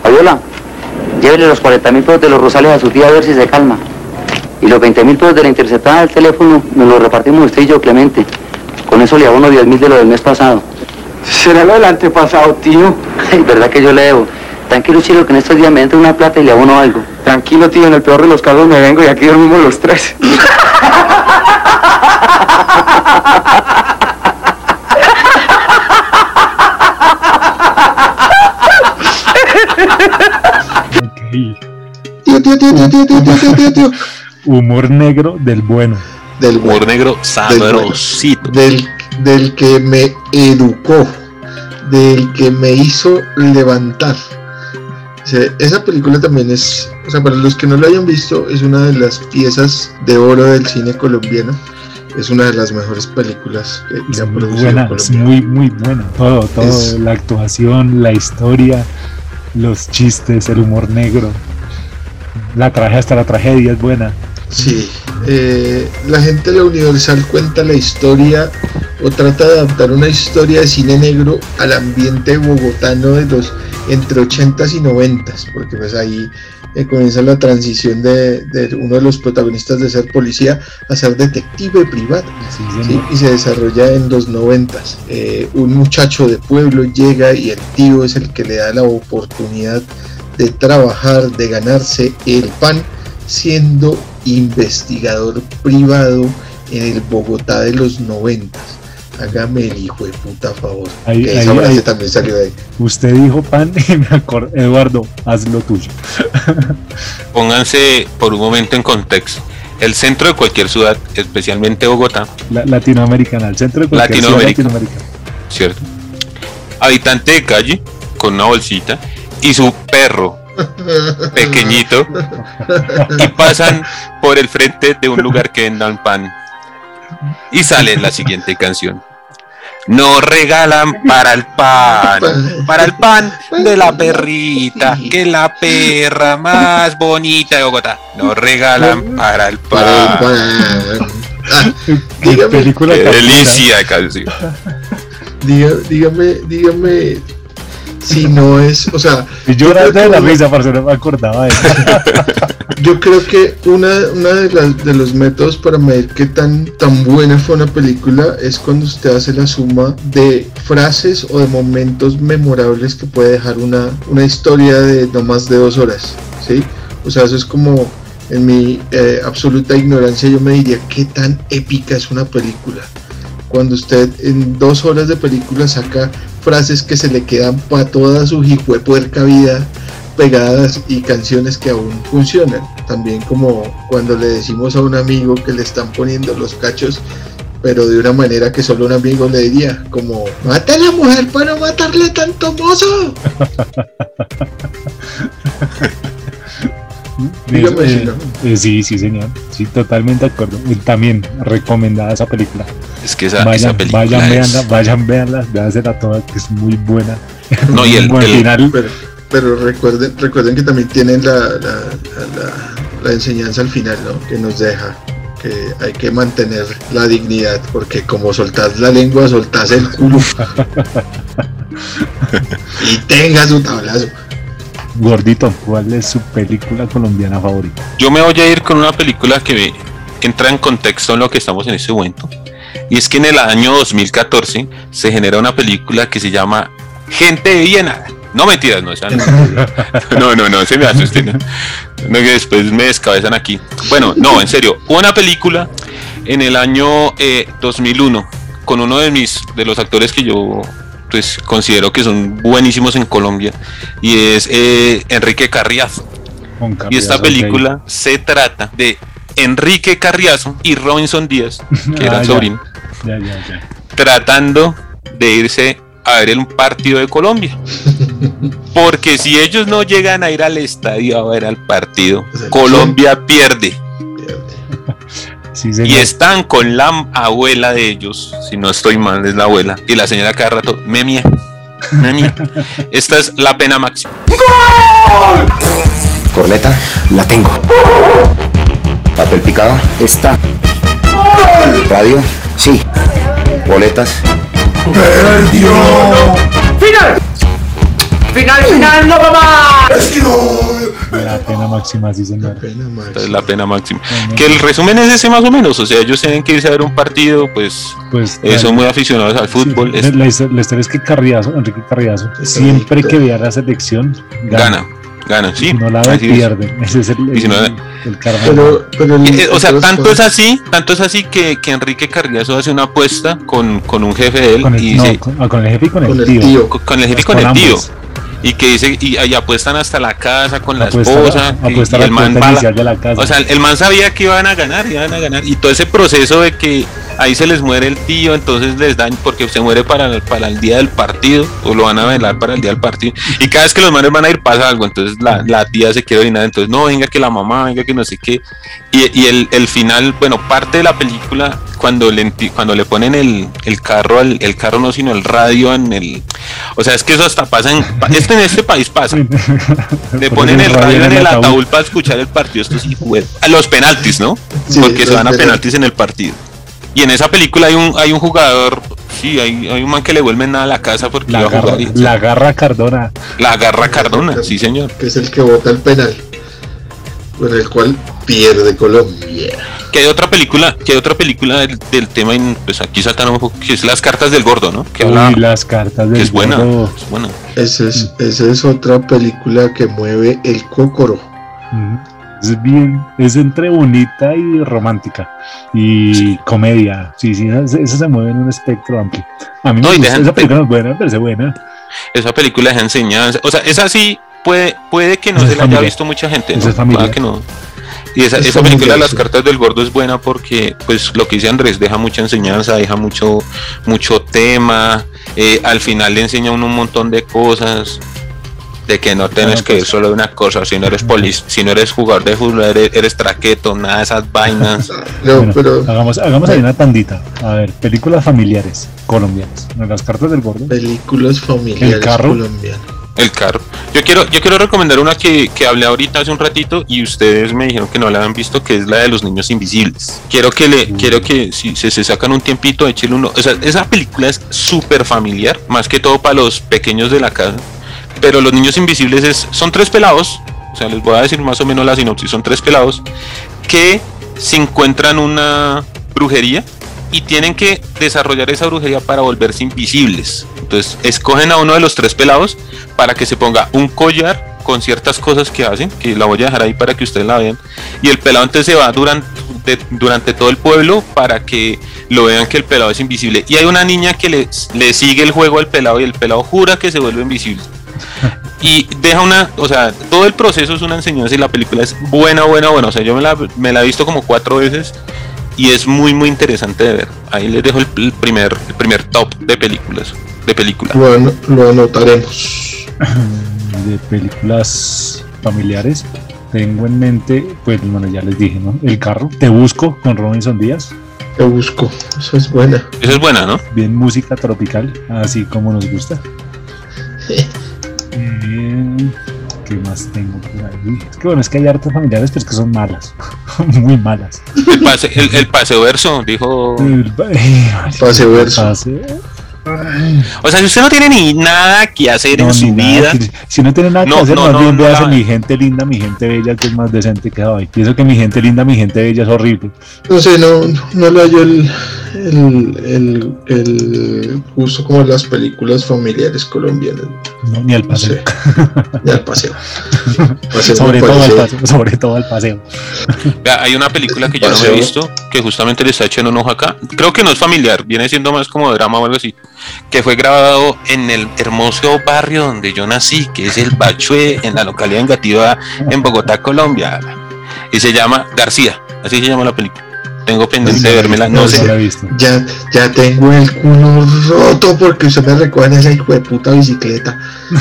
Speaker 12: Fabiola, llévele los 40 mil pesos de los rosales a su tía a ver si se calma. Y los 20 mil pesos de la interceptada del teléfono nos los repartimos usted y yo, Clemente. Con eso le abono 10 mil de lo del mes pasado.
Speaker 11: Será lo del antepasado, tío.
Speaker 12: Ay, verdad que yo le debo. Tranquilo, Chilo, que en estos días me entra una plata y le abono algo.
Speaker 11: Tranquilo, tío, en el peor de los casos me vengo y aquí dormimos los tres.
Speaker 2: Humor negro del bueno.
Speaker 3: Del
Speaker 4: humor negro sabrosito.
Speaker 3: Del, del que me educó. Del que me hizo levantar. Esa película también es, o sea, para los que no la hayan visto, es una de las piezas de oro del cine colombiano. Es una de las mejores películas que
Speaker 2: es han
Speaker 3: producido.
Speaker 2: Buena,
Speaker 3: Colombia.
Speaker 2: es muy, muy buena. Todo, todo. La actuación, la historia, los chistes, el humor negro. La tragedia, hasta la tragedia es buena.
Speaker 3: Sí, eh, la gente de la Universal cuenta la historia o trata de adaptar una historia de cine negro al ambiente bogotano de los entre 80s y 90s, porque pues ahí eh, comienza la transición de, de uno de los protagonistas de ser policía a ser detective privado.
Speaker 2: Sí,
Speaker 3: ¿sí?
Speaker 2: señor.
Speaker 3: y se desarrolla en los noventas. Eh, un muchacho de pueblo llega y el tío es el que le da la oportunidad de trabajar, de ganarse el pan, siendo investigador privado en el Bogotá de los noventas. Hágame el hijo de puta favor.
Speaker 2: Ahí-
Speaker 3: que
Speaker 2: ahí-
Speaker 3: esa frase
Speaker 2: ahí.
Speaker 3: también salió de ahí.
Speaker 2: Usted dijo pan y me acordé. Eduardo, haz lo tuyo.
Speaker 4: Pónganse por un momento en contexto. El centro de cualquier ciudad, especialmente Bogotá,
Speaker 2: La- latinoamericana, el centro de cualquier ciudad
Speaker 4: Latinoamérica.
Speaker 2: latinoamericana.
Speaker 4: ¿cierto? habitante de calle con una bolsita y su perro pequeñito y pasan por el frente de un lugar que vendan pan y sale la siguiente canción. No regalan para el pan, para el pan de la perrita, que es la perra más bonita de Bogotá. No regalan para el pan.
Speaker 3: Ah,
Speaker 2: Qué
Speaker 3: dígame,
Speaker 2: película
Speaker 4: Qué
Speaker 2: tan
Speaker 4: delicia de canción.
Speaker 3: dígame, dígame si no es, o sea,
Speaker 2: Y
Speaker 3: yo
Speaker 2: llorando de la risa, parce, no me acordaba de eso.
Speaker 3: Yo creo que una, una de, las, de los métodos para medir qué tan, tan buena fue una película es cuando usted hace la suma de frases o de momentos memorables que puede dejar una, una historia de no más de dos horas, ¿sí? O sea, eso es como, en mi eh, absoluta ignorancia, yo me diría qué tan épica es una película. Cuando usted en dos horas de película saca frases que se le quedan para toda su puerca vida pegadas y canciones que aún funcionan. También como cuando le decimos a un amigo que le están poniendo los cachos, pero de una manera que solo un amigo le diría, como, mata a la mujer para matarle tanto mozo. Dígame
Speaker 2: Eh, eh, sí, sí, señor. Sí, totalmente de acuerdo. También recomendada esa película.
Speaker 4: Es que esa,
Speaker 2: vayan,
Speaker 4: esa película
Speaker 2: vayan,
Speaker 4: es-
Speaker 2: véanla, vayan, véanla, véansela toda, que es muy buena.
Speaker 4: No, y el- el-
Speaker 2: final.
Speaker 3: Pero, pero recuerden, recuerden que también tienen la, la, la- la enseñanza al final, ¿no? Que nos deja que hay que mantener la dignidad, porque como soltás la lengua, soltás el culo. y tenga su tablazo.
Speaker 2: Gordito, ¿cuál es su película colombiana favorita?
Speaker 4: Yo me voy a ir con una película que me entra en contexto en lo que estamos en este momento. Y es que en el año 2014 se genera una película que se llama Gente de Viena. No mentiras, no, esa no. No, no, no, se me asusten. No, No, que después me descabezan aquí. Bueno, no, en serio, una película en el año eh, 2001 con uno de mis de los actores que yo pues considero que son buenísimos en Colombia y es eh, Enrique Carriazo. Y esta película se trata de Enrique Carriazo y Robinson Díaz, que era
Speaker 2: Ah,
Speaker 4: el
Speaker 2: ya.
Speaker 4: sobrino,
Speaker 2: Ya, ya, ya.
Speaker 4: tratando de irse a ver un partido de Colombia. Porque si ellos no llegan a ir al estadio a ver al partido, Colombia pierde.
Speaker 2: Sí,
Speaker 4: Y están con la abuela de ellos, si no estoy mal, es la abuela. Y la señora cada rato, me mía, me mía. Esta es la pena máxima.
Speaker 11: Corneta, la tengo. Papel picado, está. Radio, sí. Boletas.
Speaker 7: ¡Perdió! ¡Final! ¡Final, final, no papá!
Speaker 2: La pena máxima, sí, señor.
Speaker 4: Esta es la pena máxima. Que el resumen es ese más o menos. O sea, ellos tienen que irse a ver un partido, pues,
Speaker 2: Pues,
Speaker 4: eh, son
Speaker 2: la-
Speaker 4: muy aficionados al fútbol. es-
Speaker 2: La, histo- la historia es que Carriazo, Enrique Carriazo, siempre que vea la selección,
Speaker 4: gana, gana, sí.
Speaker 2: No la ve,
Speaker 4: así es.
Speaker 2: pierde. Ese es el,
Speaker 4: Y si no-
Speaker 2: el, el.
Speaker 3: Pero, pero el-
Speaker 4: Eh, o sea, tanto es así, tanto es así que, que Enrique Carriazo hace una apuesta con, con un jefe de él
Speaker 2: Con el,
Speaker 4: y
Speaker 2: no,
Speaker 4: dice,
Speaker 2: con, ah, con el jefe y con,
Speaker 3: Con
Speaker 2: el
Speaker 3: el
Speaker 2: tío.
Speaker 3: tío.
Speaker 4: con, con el jefe y
Speaker 2: Con
Speaker 4: con el tío.
Speaker 2: ambos.
Speaker 4: Y que dice, y, y apuestan hasta la casa con la esposa. y-
Speaker 2: apuesta
Speaker 4: y el man la-
Speaker 2: de la casa.
Speaker 4: O sea, el man sabía que iban a ganar, iban a ganar. Y todo ese proceso de que ahí se les muere el tío, entonces les dan, porque se muere para, el- para el día del partido, o lo van a velar para el día del partido. Y cada vez que los manes van a ir pasa algo, entonces la, la tía se quiere orinar, entonces no, venga que la mamá, venga que no sé qué. Y, y el, el final, bueno, parte de la película, cuando le, enti- cuando le ponen el, el carro, al- el carro no, sino el radio en el... O sea, es que eso hasta pasa en... Este en este país pasa. Le ponen el radio en el ataúd para escuchar el partido. Esto sí. A los penaltis, ¿no?
Speaker 3: Sí,
Speaker 4: Porque se van a
Speaker 3: penaltis.
Speaker 4: en el partido. Y en esa película hay un, hay un jugador, sí, hay, hay un man que le vuelven nada a la casa porque
Speaker 2: La
Speaker 4: iba a
Speaker 2: garra,
Speaker 4: y
Speaker 2: la garra Cardona.
Speaker 4: la agarra Cardona, sí señor.
Speaker 3: Que es el que vota el penal. Con el cual pierde Colombia.
Speaker 4: Que hay otra película, que hay otra película del, del tema, y, pues aquí saltan un poco, que es Las cartas del gordo, ¿no? Que habla,
Speaker 2: las cartas
Speaker 4: que
Speaker 2: del
Speaker 4: es buena,
Speaker 2: gordo.
Speaker 4: es buena.
Speaker 3: Esa es, esa es otra película que mueve el cócoro.
Speaker 2: Es bien, es entre bonita y romántica. Y comedia. Sí, sí, esa, esa se mueve en un espectro amplio. A mí me
Speaker 4: No, y
Speaker 2: gusta,
Speaker 4: dejan-
Speaker 2: esa película es buena, me parece buena.
Speaker 4: Esa película es enseñanza, o sea, esa sí puede, puede que no
Speaker 2: Esa
Speaker 4: se la haya visto mucha gente, ¿no?
Speaker 2: es
Speaker 4: que no. Y esa,
Speaker 3: Es
Speaker 4: esa película las cartas del gordo es buena porque, pues, lo que dice Andrés, deja mucha enseñanza, deja mucho, mucho tema. eh, al final le enseña a uno un montón de cosas. De que no tienes
Speaker 2: Bueno,
Speaker 4: que ir
Speaker 2: pues.
Speaker 4: solo de una cosa, si no eres polis, si no eres jugador de fútbol, eres, eres traqueto, nada de esas vainas.
Speaker 3: No,
Speaker 2: Bueno,
Speaker 3: pero
Speaker 2: hagamos, hagamos ahí una tandita. A ver, películas familiares colombianas. Las cartas del gordo.
Speaker 3: películas familiares
Speaker 2: El carro.
Speaker 3: colombianas.
Speaker 4: El carro. Yo quiero, yo quiero recomendar una que, que hablé ahorita hace un ratito y ustedes me dijeron que no la habían visto, que es la de los niños invisibles. Quiero que le, quiero que si se, sacan un tiempito, échenle uno. O sea, esa película es súper familiar, más que todo para los pequeños de la casa. Pero los niños invisibles es, son tres pelados. O sea, les voy a decir más o menos la sinopsis. Son tres pelados que se encuentran una brujería y tienen que desarrollar esa brujería para volverse invisibles. Entonces, escogen a uno de los tres pelados para que se ponga un collar con ciertas cosas que hacen, que la voy a dejar ahí para que ustedes la vean. Y el pelado entonces se va durante, durante todo el pueblo para que lo vean que el pelado es invisible. Y hay una niña que le, le sigue el juego al pelado y el pelado jura que se vuelve invisible. Y deja una, o sea, todo el proceso es una enseñanza y la película es buena, buena, buena. O sea, yo me la, me la he visto como cuatro veces y es muy, muy interesante de ver. Ahí les dejo el, el primer, el primer top de películas, de película.
Speaker 3: Lo, lo anotaremos.
Speaker 2: de películas familiares. Tengo en mente, pues bueno, ya les dije, ¿no? El carro. Te busco con Robinson Díaz.
Speaker 3: Te busco. Esa es buena.
Speaker 4: Esa es buena, ¿no?
Speaker 2: Bien música tropical, así como nos gusta. Eh, ¿Qué más tengo por ahí? Es que bueno, es que hay hartas familiares, pero es que son malas. Muy malas.
Speaker 4: El, pase, el, el paseo verso, dijo.
Speaker 2: El eh,
Speaker 3: Pase verso.
Speaker 2: pase-
Speaker 4: O sea, si usted no tiene ni nada que hacer
Speaker 2: No,
Speaker 4: en su vida,
Speaker 2: que- si no tiene nada que hacer,
Speaker 4: no,
Speaker 2: más
Speaker 4: no,
Speaker 2: bien
Speaker 4: no
Speaker 2: véase
Speaker 4: la-
Speaker 2: mi gente linda, mi gente bella, que es más decente que hoy. Pienso que mi gente linda, mi gente bella es horrible.
Speaker 3: No sé, no, no le hallo el, el, el, el gusto como las películas familiares colombianas.
Speaker 2: No, ni al
Speaker 3: No
Speaker 2: paseo.
Speaker 3: sé. Ni al paseo. Paseo
Speaker 2: sobre todo al paseo. Sobre todo al paseo.
Speaker 4: Vea, hay una película que yo no me he visto, que justamente le está echando un ojo acá. Creo que no es familiar, viene siendo más como drama o algo así. Que fue grabado en el hermoso barrio donde yo nací, que es el Bachué, en la localidad Engativá, en Bogotá, Colombia. Y se llama García, así se llama la película. Tengo pendiente de vérmela, no
Speaker 2: No
Speaker 4: sé.
Speaker 2: la.
Speaker 3: Ya, ya tengo el culo roto porque usted me en esa hijo de puta bicicleta.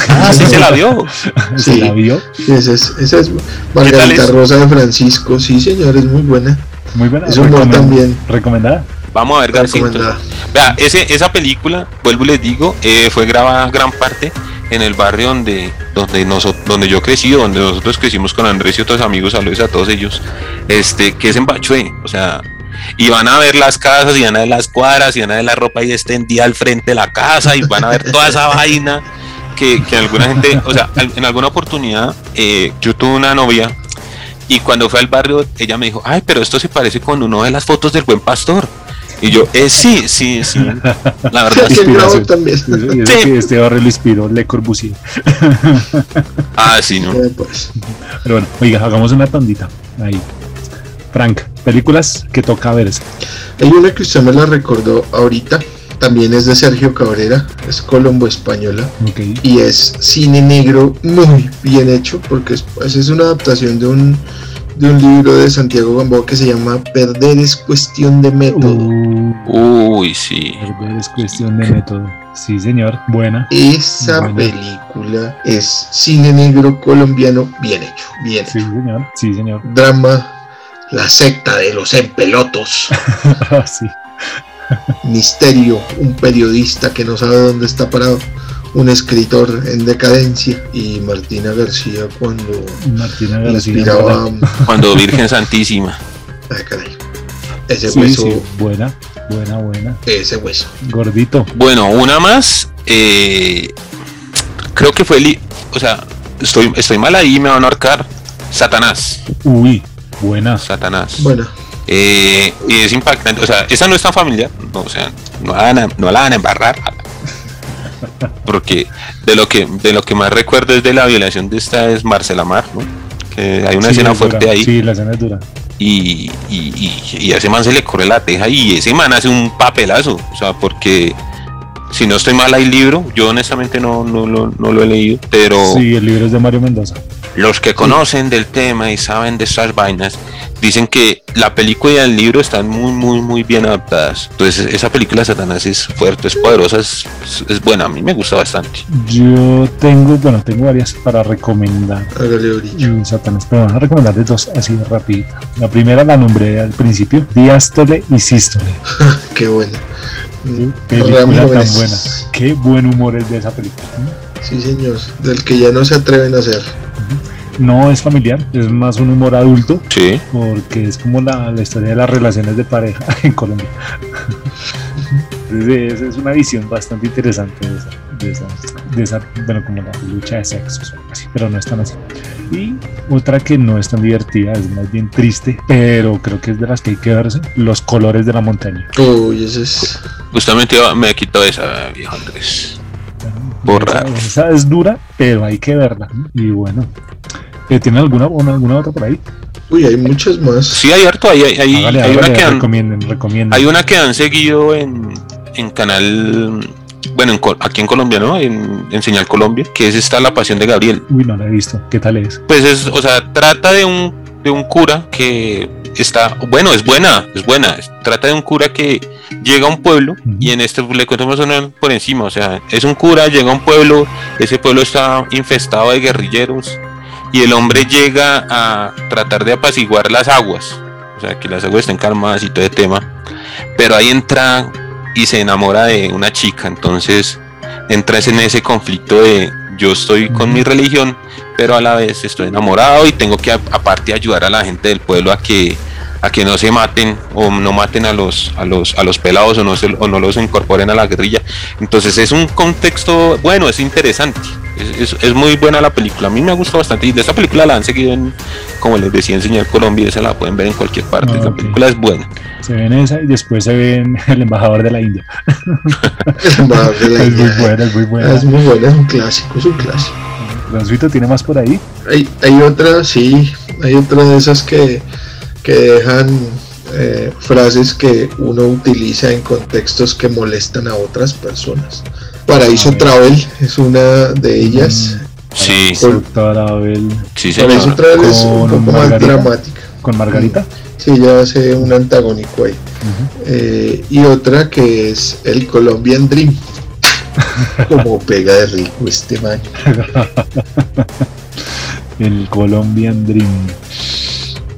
Speaker 4: Ah, sí se la vio.
Speaker 2: ¿Se
Speaker 3: Sí.
Speaker 2: la vio?
Speaker 3: Esa es, esa es
Speaker 4: tal
Speaker 3: Margarita
Speaker 4: es?
Speaker 3: Rosa de Francisco. Sí, señor, es muy buena.
Speaker 2: Muy buena.
Speaker 3: Es humor también.
Speaker 2: ¿Recomendada?
Speaker 4: Vamos a ver entonces. Vea, ese, esa película, vuelvo y les digo, eh, fue grabada gran parte en el barrio donde, donde, noso- donde yo crecí, donde nosotros crecimos con Andrés y otros amigos, saludos a todos ellos, este, que es en Bachué, o sea, y van a ver las casas, y van a ver las cuadras, y van a ver la ropa ahí extendida al frente de la casa, y van a ver toda esa vaina que, que alguna gente, o sea, en alguna oportunidad, eh, yo tuve una novia, y cuando fue al barrio, ella me dijo, ay, pero esto se parece con uno de las fotos del buen pastor. Y yo, eh, sí, sí, sí. La verdad,
Speaker 3: Sí, también.
Speaker 4: Sí.
Speaker 2: que este barrio lo inspiró Le Corbusier.
Speaker 4: Ah, sí, no.
Speaker 3: Eh, pues,
Speaker 2: Pero bueno, oiga, hagamos una tandita. Ahí. Frank, películas que toca ver.
Speaker 3: Hay una que usted me la recordó ahorita. También es de Sergio Cabrera. Es Colombo Española.
Speaker 2: Ok.
Speaker 3: y es cine negro muy bien hecho porque es, pues, es una adaptación de un de un libro de Santiago Gamboa que se llama Perder es cuestión de método.
Speaker 2: Uh,
Speaker 4: Uy, sí.
Speaker 2: Perdón, es cuestión de método. Sí, señor. Buena.
Speaker 3: Esa
Speaker 2: Buena.
Speaker 3: película es cine negro colombiano bien hecho, bien
Speaker 2: Sí,
Speaker 3: hecho.
Speaker 2: señor. Sí, señor.
Speaker 3: Drama, la secta de los empelotos,
Speaker 2: sí.
Speaker 3: misterio, un periodista que no sabe dónde está parado, un escritor en decadencia y Martina García cuando
Speaker 2: Martina García.
Speaker 3: inspiraba
Speaker 4: Cuando Virgen Santísima.
Speaker 3: Ah, caray. Ese
Speaker 2: Sí,
Speaker 3: hueso,
Speaker 2: sí. Buena, buena, buena.
Speaker 3: ese hueso.
Speaker 2: Gordito.
Speaker 4: Bueno, una más. eh, creo que fue. li- o sea, estoy, estoy mal ahí, me van a ahorcar. Satanás.
Speaker 2: Uy, buena.
Speaker 4: Satanás.
Speaker 3: Bueno,
Speaker 4: Eh, y es impactante. O sea, esa no es tan familiar. no, o sea, no la, van a, no la van a embarrar. Porque de lo que de lo que más recuerdo es de la violación de esta es Marcela Mar, ¿no? Que hay una
Speaker 2: Sí,
Speaker 4: escena
Speaker 2: es
Speaker 4: fuerte
Speaker 2: dura.
Speaker 4: ahí.
Speaker 2: Sí, la escena es dura.
Speaker 4: y, y, y- y a ese man se le corre la teja y ese man hace un papelazo, o sea, porque si no estoy mal hay libro, yo honestamente no, no, lo- no lo he leído, pero
Speaker 2: Sí, el libro es de Mario Mendoza.
Speaker 4: Los que conocen del tema y saben de estas vainas dicen que la película y el libro están muy, muy, muy bien adaptadas. Entonces, esa película de Satanás es fuerte, es poderosa, es, es buena. A mí me gusta bastante.
Speaker 2: Yo tengo, bueno, tengo varias para recomendar.
Speaker 3: Hágale.
Speaker 2: Y Satanás, pero van a recomendarles dos así de rapidita. La primera la nombré al principio, Diástole y Sístole.
Speaker 3: Qué buena.
Speaker 2: Película
Speaker 3: Ramos
Speaker 2: tan
Speaker 3: jóvenes.
Speaker 2: buena. Qué buen humor es de esa película.
Speaker 3: Sí, señor. Del que ya no se atreven a hacer.
Speaker 2: No es familiar, es más un humor adulto.
Speaker 4: Sí.
Speaker 2: Porque es como la, la historia de las relaciones de pareja en Colombia. Entonces, es, es una visión bastante interesante de esa, de esa, de esa, bueno, como la lucha de sexos, pero no es tan así. Y otra que no es tan divertida, es más bien triste, pero creo que es de las que hay que verse, Los colores de la montaña.
Speaker 3: Uy, ese es.
Speaker 4: Justamente me quitó esa, viejo Andrés. Borra.
Speaker 2: Esa, es dura, pero hay que verla. Y bueno, eh, ¿tiene alguna, una- alguna otra por ahí?
Speaker 3: Uy, hay muchas más.
Speaker 4: Sí, hay harto, hay, hay, hay- una que han,
Speaker 2: recomienden, recomienden.
Speaker 4: hay una que han seguido en, en canal, bueno, en aquí en Colombia, ¿no? En, en Señal Colombia, que es esta La Pasión de Gabriel.
Speaker 2: Uy, no la he visto. ¿Qué tal es?
Speaker 4: Pues es, o sea, trata de un, de un cura que está, bueno, es buena, es buena. Trata de un cura que llega a un pueblo y en este le menos por encima, o sea, es un cura, llega a un pueblo, ese pueblo está infestado de guerrilleros y el hombre llega a tratar de apaciguar las aguas, o sea, que las aguas estén calmadas y todo el tema, pero ahí entra y se enamora de una chica, entonces entras en ese conflicto de yo estoy con mi religión, pero a la vez estoy enamorado y tengo que aparte ayudar a la gente del pueblo a que a que no se maten o no maten a los a los a los pelados o no se- o no los incorporen a la guerrilla. Entonces es un contexto bueno, es interesante. Es, es- es muy buena la película. A mí me gusta bastante y de esta película la han seguido en como les decía en Señal Colombia, esa la pueden ver en cualquier parte.
Speaker 2: Ah,
Speaker 4: la película es buena.
Speaker 2: Se ven esa y después se ven El embajador de la India.
Speaker 3: El embajador de la
Speaker 2: es muy buena, es muy buena.
Speaker 3: Es muy buena, es un clásico, es un clásico.
Speaker 2: Rancito, ¿tiene más por ahí?
Speaker 3: Hay, hay otra, sí, hay otra de esas que, que dejan eh, frases que uno utiliza en contextos que molestan a otras personas. Paraíso Travel es una de ellas.
Speaker 4: Sí.
Speaker 3: Con-
Speaker 2: Tarabel.
Speaker 4: Sí,
Speaker 3: Paraíso Travel es un
Speaker 2: Con
Speaker 3: poco más
Speaker 2: Margarita.
Speaker 3: dramática.
Speaker 2: ¿Con Margarita?
Speaker 3: Sí, ya hace un antagónico ahí. Eh, y otra que es el Colombian Dream. Como pega de rico este man.
Speaker 2: El Colombian Dream.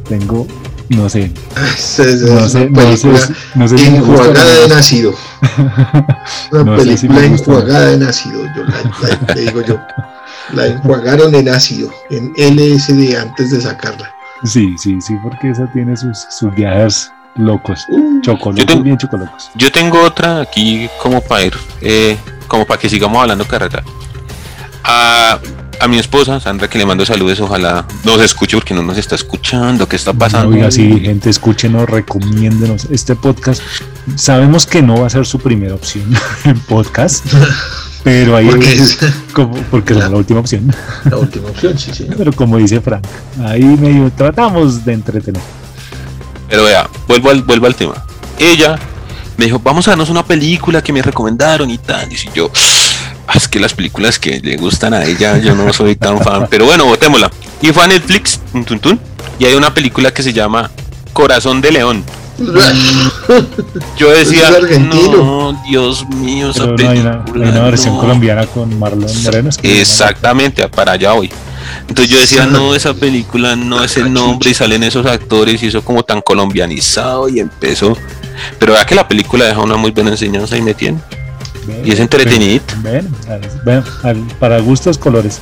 Speaker 2: Tengo, no sé.
Speaker 3: Esa es
Speaker 2: No
Speaker 3: una
Speaker 2: sé, no sé, no
Speaker 3: enjuagada de nacido. Una
Speaker 2: No sé si
Speaker 3: película enjuagada de nacido, yo la, la- le digo yo. La enjuagaron en ácido, en LSD antes de sacarla.
Speaker 2: Sí, sí, sí, porque esa tiene sus, sus viajes locos.
Speaker 3: Uh.
Speaker 2: Chocolocos,
Speaker 4: Yo tengo-
Speaker 2: bien chocolocos.
Speaker 4: Yo tengo otra aquí como para ir, eh, como para que sigamos hablando carreta. A, a mi esposa, Sandra, que le mando saludos, ojalá nos escuche porque no nos está escuchando, ¿qué está pasando?
Speaker 2: Oiga, sí, gente, escúchenos, recomiéndenos este podcast. Sabemos que no va a ser su primera opción en podcast, pero ahí
Speaker 3: Porque es
Speaker 2: como, porque es la última opción.
Speaker 3: la última opción, sí, sí.
Speaker 2: Pero como dice Frank, ahí medio tratamos de entretener.
Speaker 4: Pero vea, vuelvo al, vuelvo al tema. Ella me dijo, vamos a darnos una película que me recomendaron y tal. Y si yo, "Ah, es que las películas que le gustan a ella, yo no soy tan fan. Pero bueno, votémosla. Y fue a Netflix, tun, tun, tun, y hay una película que se llama Corazón de León. Yo decía, no, Dios mío, esa
Speaker 2: Pero no, hay, una, hay
Speaker 4: película,
Speaker 2: una versión
Speaker 4: no".
Speaker 2: colombiana con Marlon Moreno. es que
Speaker 4: Exactamente, para allá voy. Entonces yo decía, no, esa película no es el nombre y salen esos actores y eso como tan colombianizado y empezó. Pero vea que la película deja una muy buena enseñanza y me tiene. Y es entretenidito.
Speaker 2: Ven, ven, para gustos colores.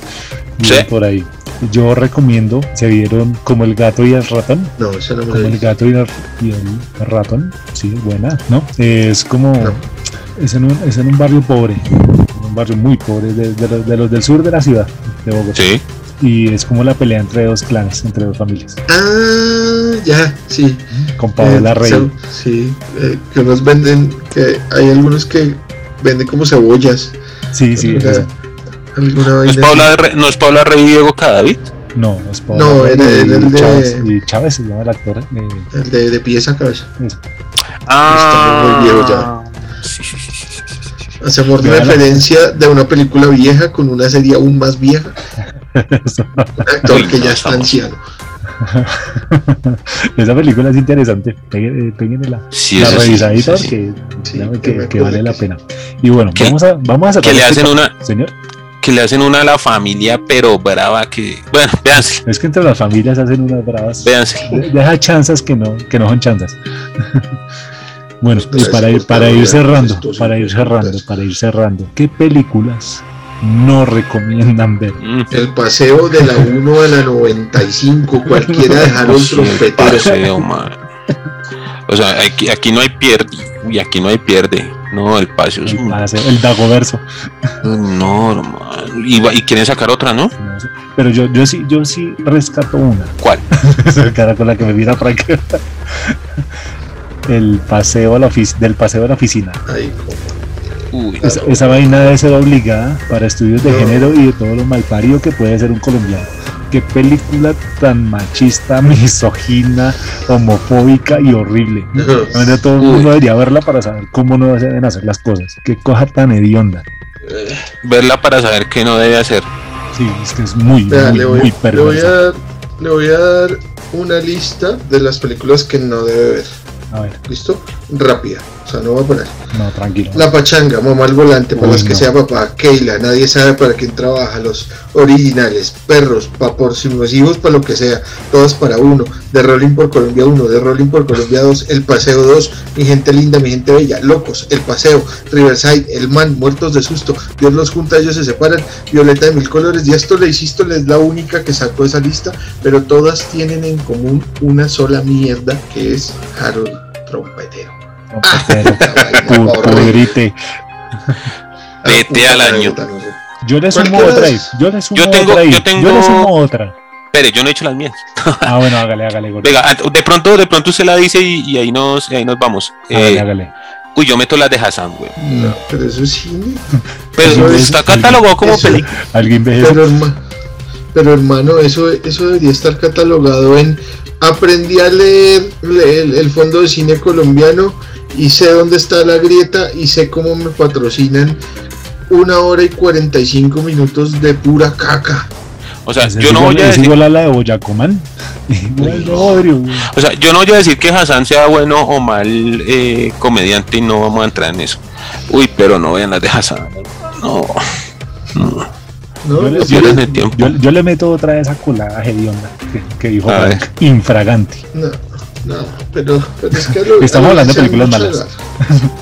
Speaker 4: Sí.
Speaker 2: Por ahí. Yo recomiendo, se vieron como el gato y el ratón.
Speaker 3: No, esa no me
Speaker 2: Como el gato y el, y el ratón. Sí, buena, ¿no? Es como. Es, en un, es en un barrio pobre. Un barrio muy pobre, de, de los, de los del sur de la ciudad de Bogotá.
Speaker 4: Sí.
Speaker 2: Y es como la pelea entre dos clanes, entre dos familias.
Speaker 3: Ah, ya, sí.
Speaker 2: Con Paola
Speaker 3: Eh,
Speaker 2: Rey.
Speaker 3: sí, eh, que unos venden, que hay algunos que venden como cebollas.
Speaker 2: Sí, sí,
Speaker 3: Alguna-
Speaker 2: esa.
Speaker 3: alguna
Speaker 4: ¿No es Paula, Re- no es Paula Rey y Diego Cadavid?
Speaker 2: No, es Paola
Speaker 3: No,
Speaker 2: Rey
Speaker 3: era- el de-
Speaker 2: Chávez. Y Chávez se llama el actor. eh,
Speaker 3: el de, de pies a cabeza.
Speaker 2: eso.
Speaker 4: Ah,
Speaker 3: Está muy viejo ya.
Speaker 4: Sí, sí, sí, sí, sí, sí.
Speaker 3: Hacemos
Speaker 2: Véala.
Speaker 3: referencia de una película vieja con una serie aún más vieja. actor que ya está anciano.
Speaker 2: Esa película es interesante. Péguen- Péguenle la,
Speaker 4: Sí,
Speaker 2: la
Speaker 4: eso sí,
Speaker 2: revisadita
Speaker 4: sí, sí.
Speaker 2: porque
Speaker 3: que
Speaker 2: vale la
Speaker 3: que sí.
Speaker 2: pena. Y bueno, vamos a, vamos a
Speaker 4: que le
Speaker 2: este
Speaker 4: hacen una-
Speaker 2: Señor,
Speaker 4: Que le hacen una a la familia, pero brava que. Bueno, véanse,
Speaker 2: es que entre las familias hacen unas bravas.
Speaker 4: véanse.
Speaker 2: De- Deja chanzas que no, que no son chanzas. bueno,
Speaker 3: Gracias
Speaker 2: para ir,
Speaker 3: por
Speaker 2: para ir cerrando, para ir cerrando, para ir cerrando, ¿qué películas no recomiendan ver?
Speaker 3: El paseo de la 1 a la 95, cualquiera de Harold
Speaker 4: Sí, el
Speaker 3: Trompetero.
Speaker 4: paseo, man. O sea, aquí, aquí no hay pierde. Uy, aquí no hay pierde. No, el paseo es
Speaker 2: El,
Speaker 4: un-
Speaker 2: el Dagoverso.
Speaker 4: No, hermano. Y, y quieren sacar otra, ¿no?
Speaker 2: Pero yo, yo sí, yo sí rescato una.
Speaker 4: ¿Cuál?
Speaker 2: Cara con la que me mira Frank. El paseo a la oficina, del paseo a la oficina.
Speaker 3: Ay, cómo.
Speaker 4: Uy,
Speaker 2: Esa, esa vaina debe ser obligada para estudios de
Speaker 3: No.
Speaker 2: género y de todo lo malparido que puede ser un colombiano. Qué película tan machista, misógina, homofóbica y horrible. Realmente todo el mundo debería verla para saber cómo no se deben hacer las cosas. Qué cosa tan hedionda.
Speaker 4: verla para saber qué no debe hacer.
Speaker 2: Sí, es que es muy,
Speaker 3: Vea,
Speaker 2: muy,
Speaker 3: le, voy,
Speaker 2: muy
Speaker 3: le, voy a
Speaker 2: perversa.
Speaker 3: dar, le voy a dar una lista de las películas que no debe ver.
Speaker 2: A ver,
Speaker 3: ¿Listo? Rápida. O sea, no va a poner.
Speaker 2: no, tranquilo.
Speaker 3: La pachanga, mamá al volante, para
Speaker 2: Uy,
Speaker 3: las que
Speaker 2: no.
Speaker 3: sea papá, Keila, nadie sabe para quién trabaja, los originales, perros, pa por hijos, para lo que sea, todas para uno, de Rolling por Colombia 1, de Rolling por Colombia 2, El Paseo 2, mi gente linda, mi gente bella, Locos, El Paseo, Riverside, El Man, Muertos de Susto, Dios los junta, ellos se separan, Violeta de Mil Colores, y esto le insisto, es la única que sacó esa lista, pero todas tienen en común una sola mierda, que es Harold Trompetero.
Speaker 2: Pero, pu- pudrite.
Speaker 4: Vete al año.
Speaker 2: Yo le sumo otra. Yo le sumo
Speaker 4: Yo tengo-
Speaker 2: otra
Speaker 4: yo tengo-
Speaker 2: Yo le sumo otra.
Speaker 4: Espere, yo no he hecho las mías.
Speaker 2: Ah, bueno, hágale, hágale, gordo.
Speaker 4: Venga, de pronto, de pronto usted la dice y, y ahí nos, y ahí nos vamos.
Speaker 2: Hágale,
Speaker 4: Eh,
Speaker 2: hágale.
Speaker 4: uy, yo meto las de Hassan, güey.
Speaker 3: No, pero eso es cine.
Speaker 4: Pero
Speaker 3: Eso es-
Speaker 4: está catalogado como
Speaker 3: eso-
Speaker 4: película.
Speaker 2: Alguien ve eso.
Speaker 3: Pero, herma- pero hermano, eso, eso debería estar catalogado en aprendí a leer le- el, el fondo de cine colombiano y sé dónde está la grieta y sé cómo me patrocinan una hora y 45 minutos de pura caca.
Speaker 4: O sea, yo no voy a decir,
Speaker 2: igual a la de Boyacomán.
Speaker 4: O sea, yo no voy a decir que Hassan sea bueno o mal eh, comediante y no vamos a entrar en eso. Uy, pero no vean las de Hassan. No. no.
Speaker 3: ¿No?
Speaker 2: Yo le, yo le- yo- yo le meto otra de esa colada hedionda que, que dijo
Speaker 4: A
Speaker 2: Frank. Infragante.
Speaker 3: no, no, pero, pero es que lo-
Speaker 2: Estamos
Speaker 3: a
Speaker 2: hablando de películas malas.
Speaker 3: gana.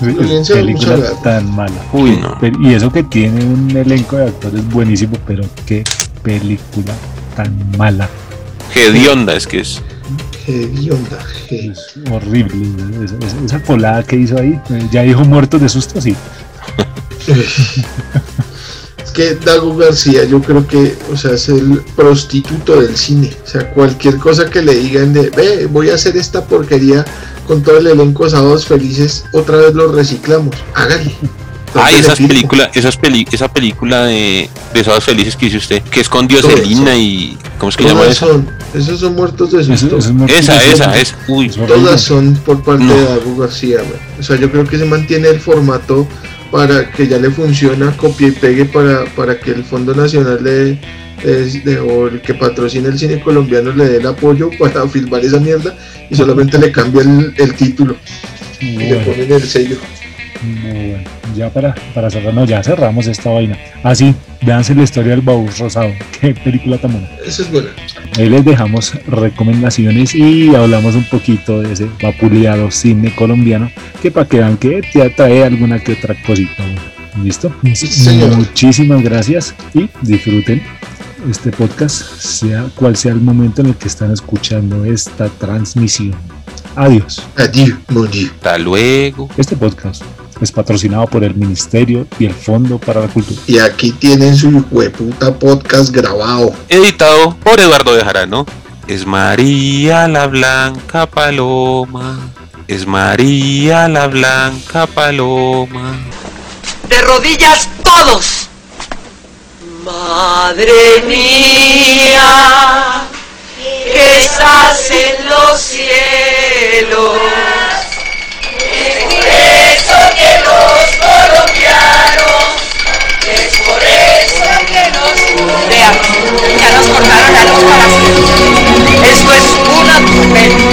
Speaker 3: Violencia
Speaker 2: película
Speaker 3: mucha gana.
Speaker 2: tan mala.
Speaker 4: Uy, no.
Speaker 2: Pero- Y eso que tiene un elenco de actores buenísimo, pero qué película tan mala.
Speaker 4: Hedionda es que es.
Speaker 3: Qué hedionda,
Speaker 2: Es horrible. Esa, esa- esa colada que hizo ahí, eh, ya dijo muertos de susto, sí.
Speaker 3: Que Dago García yo creo que, o sea, es el prostituto del cine. O sea, cualquier cosa que le digan de, ve, voy a hacer esta porquería con todo el elenco de Sábados Felices, otra vez lo reciclamos. Hágale.
Speaker 4: Ay,
Speaker 3: Entonces,
Speaker 4: esas películas, esas peli, esa película de, de Sábados Felices que dice usted, que es con Dioselina y. ¿Cómo es que llama
Speaker 3: son, esos son muertos de
Speaker 2: Eso-
Speaker 3: susto.
Speaker 2: eso es
Speaker 4: Esa, esa, es. Uy.
Speaker 3: Todas son por parte
Speaker 4: No.
Speaker 3: de Dago García, man. O sea, yo creo que se mantiene el formato para que ya le funciona, copia y pegue para, para que el Fondo Nacional le, de- o el que patrocina el cine colombiano le dé el apoyo para filmar esa mierda y solamente le cambia el, el título y le ponen el sello.
Speaker 2: Bueno, ya para, para cerrar, no, ya cerramos esta vaina. Así, véanse la historia del baúl rosado. Qué película tan buena.
Speaker 3: Esa es buena.
Speaker 2: Ahí les dejamos recomendaciones y hablamos un poquito de ese vapuleado cine colombiano que para que vean que te atrae alguna que otra cosita. ¿Listo?
Speaker 3: señor.
Speaker 2: Muchísimas gracias y disfruten este podcast, sea cual sea el momento en el que están escuchando esta transmisión. Adiós.
Speaker 3: Adiós,
Speaker 4: hasta luego.
Speaker 2: Este podcast es patrocinado por el Ministerio y el Fondo para la Cultura.
Speaker 3: Y aquí tienen su hueputa podcast grabado.
Speaker 4: Editado por Eduardo de Jarano. Es María la Blanca Paloma. Es María la Blanca Paloma.
Speaker 13: De rodillas todos. Madre mía, que estás en los cielos. los colombianos, es por eso que nos unen. Vean, ya nos cortaron la luz para. Esto es una tormenta.